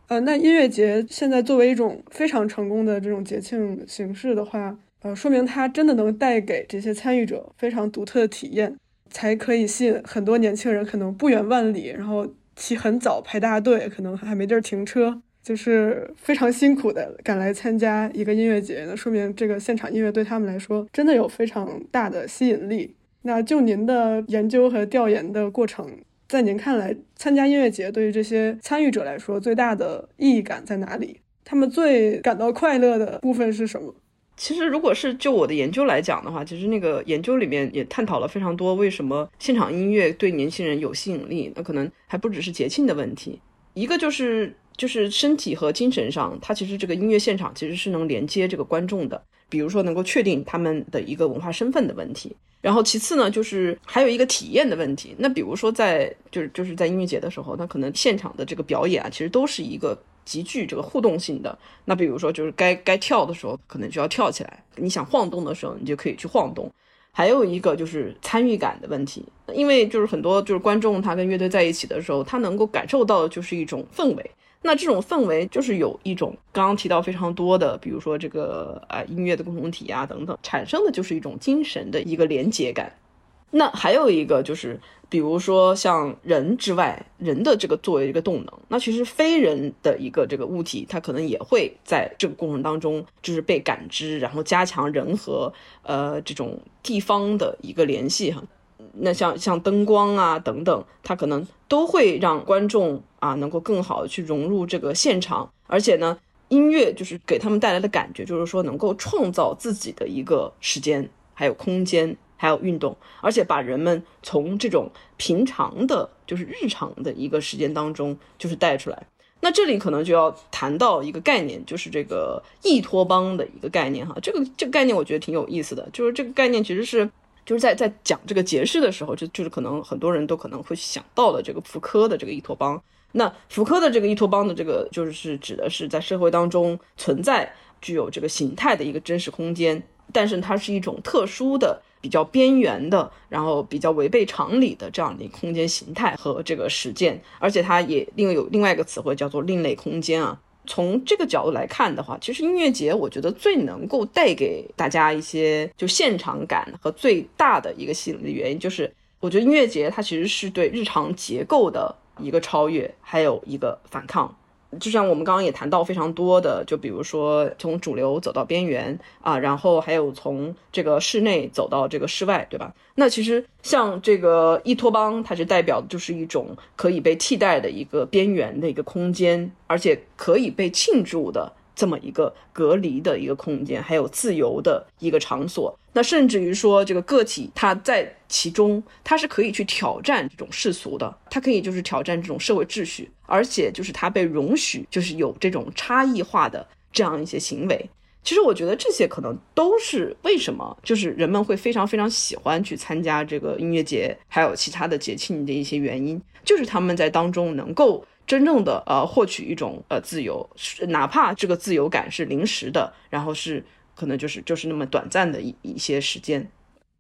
呃，那音乐节现在作为一种非常成功的这种节庆形式的话，呃，说明它真的能带给这些参与者非常独特的体验，才可以吸引很多年轻人可能不远万里，然后起很早排大队，可能还没地儿停车，就是非常辛苦的赶来参加一个音乐节，那说明这个现场音乐对他们来说真的有非常大的吸引力。那就您的研究和调研的过程，在您看来，参加音乐节对于这些参与者来说最大的意义感在哪里？他们最感到快乐的部分是什么？其实，如果是就我的研究来讲的话，其实那个研究里面也探讨了非常多，为什么现场音乐对年轻人有吸引力？那可能还不只是节庆的问题，一个就是就是身体和精神上，它其实这个音乐现场其实是能连接这个观众的，比如说能够确定他们的一个文化身份的问题。然后其次呢，就是还有一个体验的问题。那比如说在就是就是在音乐节的时候，那可能现场的这个表演啊，其实都是一个极具这个互动性的。那比如说就是该该跳的时候，可能就要跳起来；你想晃动的时候，你就可以去晃动。还有一个就是参与感的问题，因为就是很多就是观众他跟乐队在一起的时候，他能够感受到的就是一种氛围。那这种氛围就是有一种刚刚提到非常多的，比如说这个啊音乐的共同体啊等等，产生的就是一种精神的一个连接感。那还有一个就是，比如说像人之外，人的这个作为一个动能，那其实非人的一个这个物体，它可能也会在这个过程当中就是被感知，然后加强人和呃这种地方的一个联系哈。那像像灯光啊等等，它可能都会让观众啊能够更好的去融入这个现场，而且呢，音乐就是给他们带来的感觉，就是说能够创造自己的一个时间，还有空间，还有运动，而且把人们从这种平常的，就是日常的一个时间当中，就是带出来。那这里可能就要谈到一个概念，就是这个异托邦的一个概念哈。这个这个概念我觉得挺有意思的，就是这个概念其实是就是在在讲这个节式的时候，就就是可能很多人都可能会想到的这个福柯的这个异托邦。那福柯的这个异托邦的这个就是指的是在社会当中存在具有这个形态的一个真实空间，但是它是一种特殊的。比较边缘的，然后比较违背常理的这样的一个空间形态和这个实践，而且它也另有另外一个词汇叫做另类空间啊。从这个角度来看的话，其实音乐节我觉得最能够带给大家一些就现场感和最大的一个吸引的原因，就是我觉得音乐节它其实是对日常结构的一个超越，还有一个反抗。就像我们刚刚也谈到非常多的，就比如说从主流走到边缘啊，然后还有从这个室内走到这个室外，对吧？那其实像这个依托邦，它是代表的就是一种可以被替代的一个边缘的一个空间，而且可以被庆祝的。这么一个隔离的一个空间，还有自由的一个场所，那甚至于说这个个体他在其中，他是可以去挑战这种世俗的，他可以就是挑战这种社会秩序，而且就是他被容许，就是有这种差异化的这样一些行为。其实我觉得这些可能都是为什么就是人们会非常非常喜欢去参加这个音乐节，还有其他的节庆的一些原因，就是他们在当中能够。真正的呃，获取一种呃自由，哪怕这个自由感是临时的，然后是可能就是就是那么短暂的一一些时间。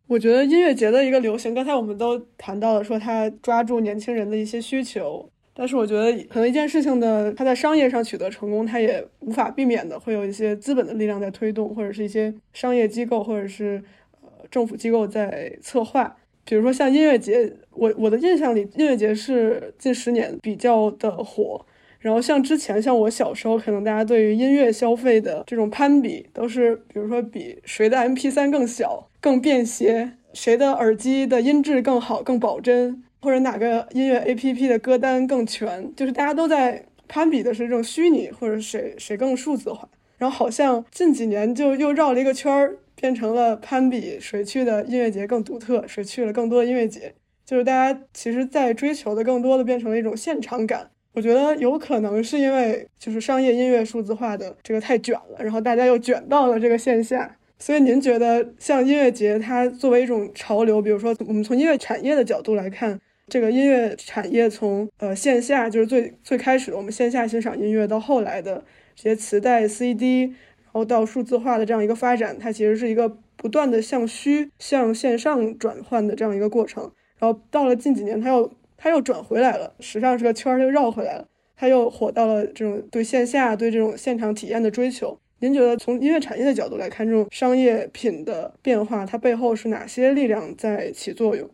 我觉得音乐节的一个流行，刚才我们都谈到了，说它抓住年轻人的一些需求，但是我觉得可能一件事情的它在商业上取得成功，它也无法避免的会有一些资本的力量在推动，或者是一些商业机构或者是呃政府机构在策划。比如说像音乐节，我我的印象里，音乐节是近十年比较的火。然后像之前，像我小时候，可能大家对于音乐消费的这种攀比，都是比如说比谁的 MP3 更小、更便携，谁的耳机的音质更好、更保真，或者哪个音乐 APP 的歌单更全，就是大家都在攀比的是这种虚拟，或者谁谁更数字化。然后好像近几年就又绕了一个圈儿。变成了攀比谁去的音乐节更独特，谁去了更多的音乐节，就是大家其实在追求的更多的变成了一种现场感。我觉得有可能是因为就是商业音乐数字化的这个太卷了，然后大家又卷到了这个线下。所以您觉得像音乐节它作为一种潮流，比如说我们从音乐产业的角度来看，这个音乐产业从呃线下就是最最开始的我们线下欣赏音乐，到后来的这些磁带、CD。然后到数字化的这样一个发展，它其实是一个不断的向虚向线上转换的这样一个过程。然后到了近几年，它又它又转回来了，时尚这个圈儿又绕回来了，它又火到了这种对线下对这种现场体验的追求。您觉得从音乐产业的角度来看，这种商业品的变化，它背后是哪些力量在起作用？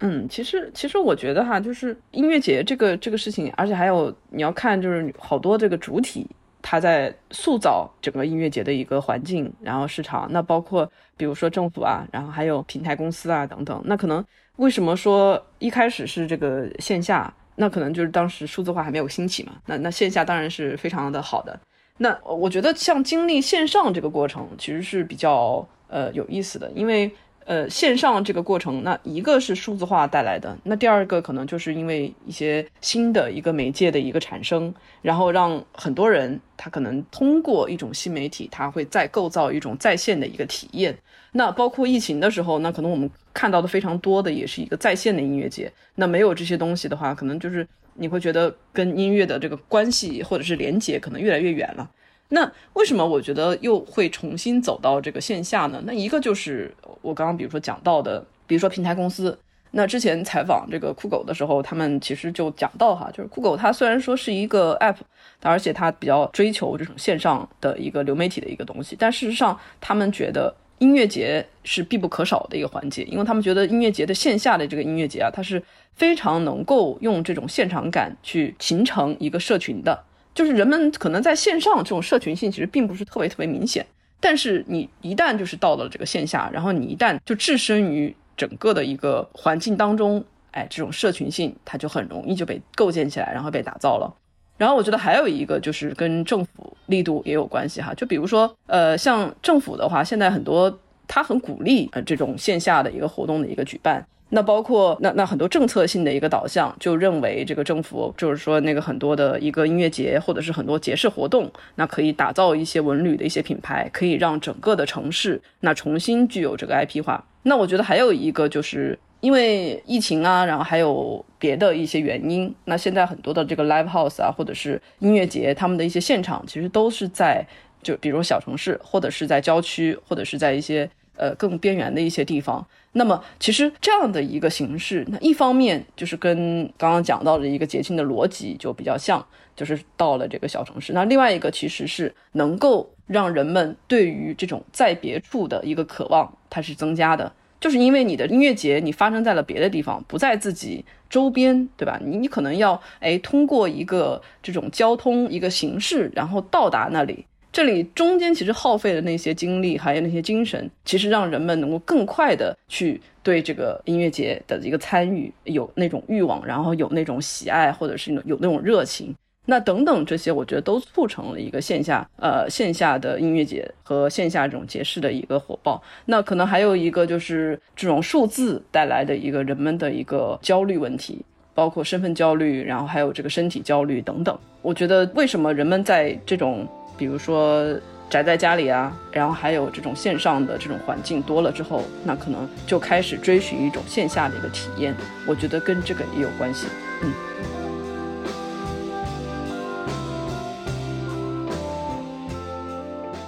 嗯，其实其实我觉得哈，就是音乐节这个这个事情，而且还有你要看，就是好多这个主体。他在塑造整个音乐节的一个环境，然后市场，那包括比如说政府啊，然后还有平台公司啊等等。那可能为什么说一开始是这个线下？那可能就是当时数字化还没有兴起嘛。那那线下当然是非常的好的。那我觉得像经历线上这个过程，其实是比较呃有意思的，因为。呃，线上这个过程，那一个是数字化带来的，那第二个可能就是因为一些新的一个媒介的一个产生，然后让很多人他可能通过一种新媒体，他会再构造一种在线的一个体验。那包括疫情的时候，那可能我们看到的非常多的也是一个在线的音乐节。那没有这些东西的话，可能就是你会觉得跟音乐的这个关系或者是连接可能越来越远了。那为什么我觉得又会重新走到这个线下呢？那一个就是我刚刚比如说讲到的，比如说平台公司。那之前采访这个酷狗的时候，他们其实就讲到哈，就是酷狗它虽然说是一个 app，而且它比较追求这种线上的一个流媒体的一个东西，但事实上他们觉得音乐节是必不可少的一个环节，因为他们觉得音乐节的线下的这个音乐节啊，它是非常能够用这种现场感去形成一个社群的。就是人们可能在线上这种社群性其实并不是特别特别明显，但是你一旦就是到了这个线下，然后你一旦就置身于整个的一个环境当中，哎，这种社群性它就很容易就被构建起来，然后被打造了。然后我觉得还有一个就是跟政府力度也有关系哈，就比如说呃，像政府的话，现在很多他很鼓励呃这种线下的一个活动的一个举办。那包括那那很多政策性的一个导向，就认为这个政府就是说那个很多的一个音乐节或者是很多节式活动，那可以打造一些文旅的一些品牌，可以让整个的城市那重新具有这个 IP 化。那我觉得还有一个就是因为疫情啊，然后还有别的一些原因，那现在很多的这个 live house 啊，或者是音乐节，他们的一些现场其实都是在就比如小城市，或者是在郊区，或者是在一些。呃，更边缘的一些地方，那么其实这样的一个形式，那一方面就是跟刚刚讲到的一个节庆的逻辑就比较像，就是到了这个小城市。那另外一个其实是能够让人们对于这种在别处的一个渴望，它是增加的，就是因为你的音乐节你发生在了别的地方，不在自己周边，对吧？你你可能要哎通过一个这种交通一个形式，然后到达那里。这里中间其实耗费的那些精力，还有那些精神，其实让人们能够更快的去对这个音乐节的一个参与有那种欲望，然后有那种喜爱，或者是有那种热情，那等等这些，我觉得都促成了一个线下呃线下的音乐节和线下这种节式的一个火爆。那可能还有一个就是这种数字带来的一个人们的一个焦虑问题，包括身份焦虑，然后还有这个身体焦虑等等。我觉得为什么人们在这种比如说宅在家里啊，然后还有这种线上的这种环境多了之后，那可能就开始追寻一种线下的一个体验。我觉得跟这个也有关系。嗯。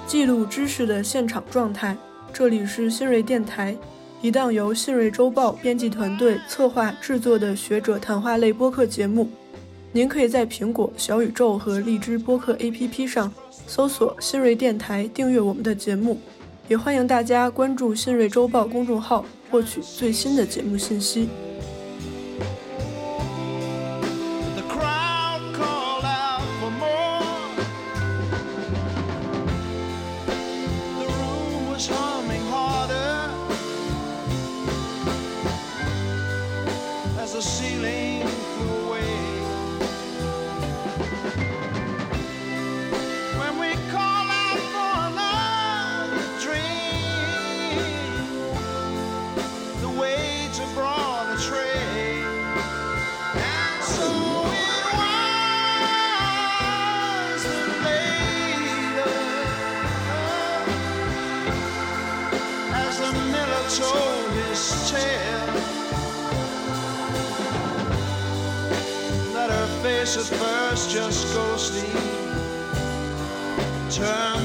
记录知识的现场状态，这里是新锐电台，一档由新锐周报编辑团队策划制作的学者谈话类播客节目。您可以在苹果、小宇宙和荔枝播客 APP 上。搜索新锐电台，订阅我们的节目，也欢迎大家关注新锐周报公众号，获取最新的节目信息。first just go sleep. Turn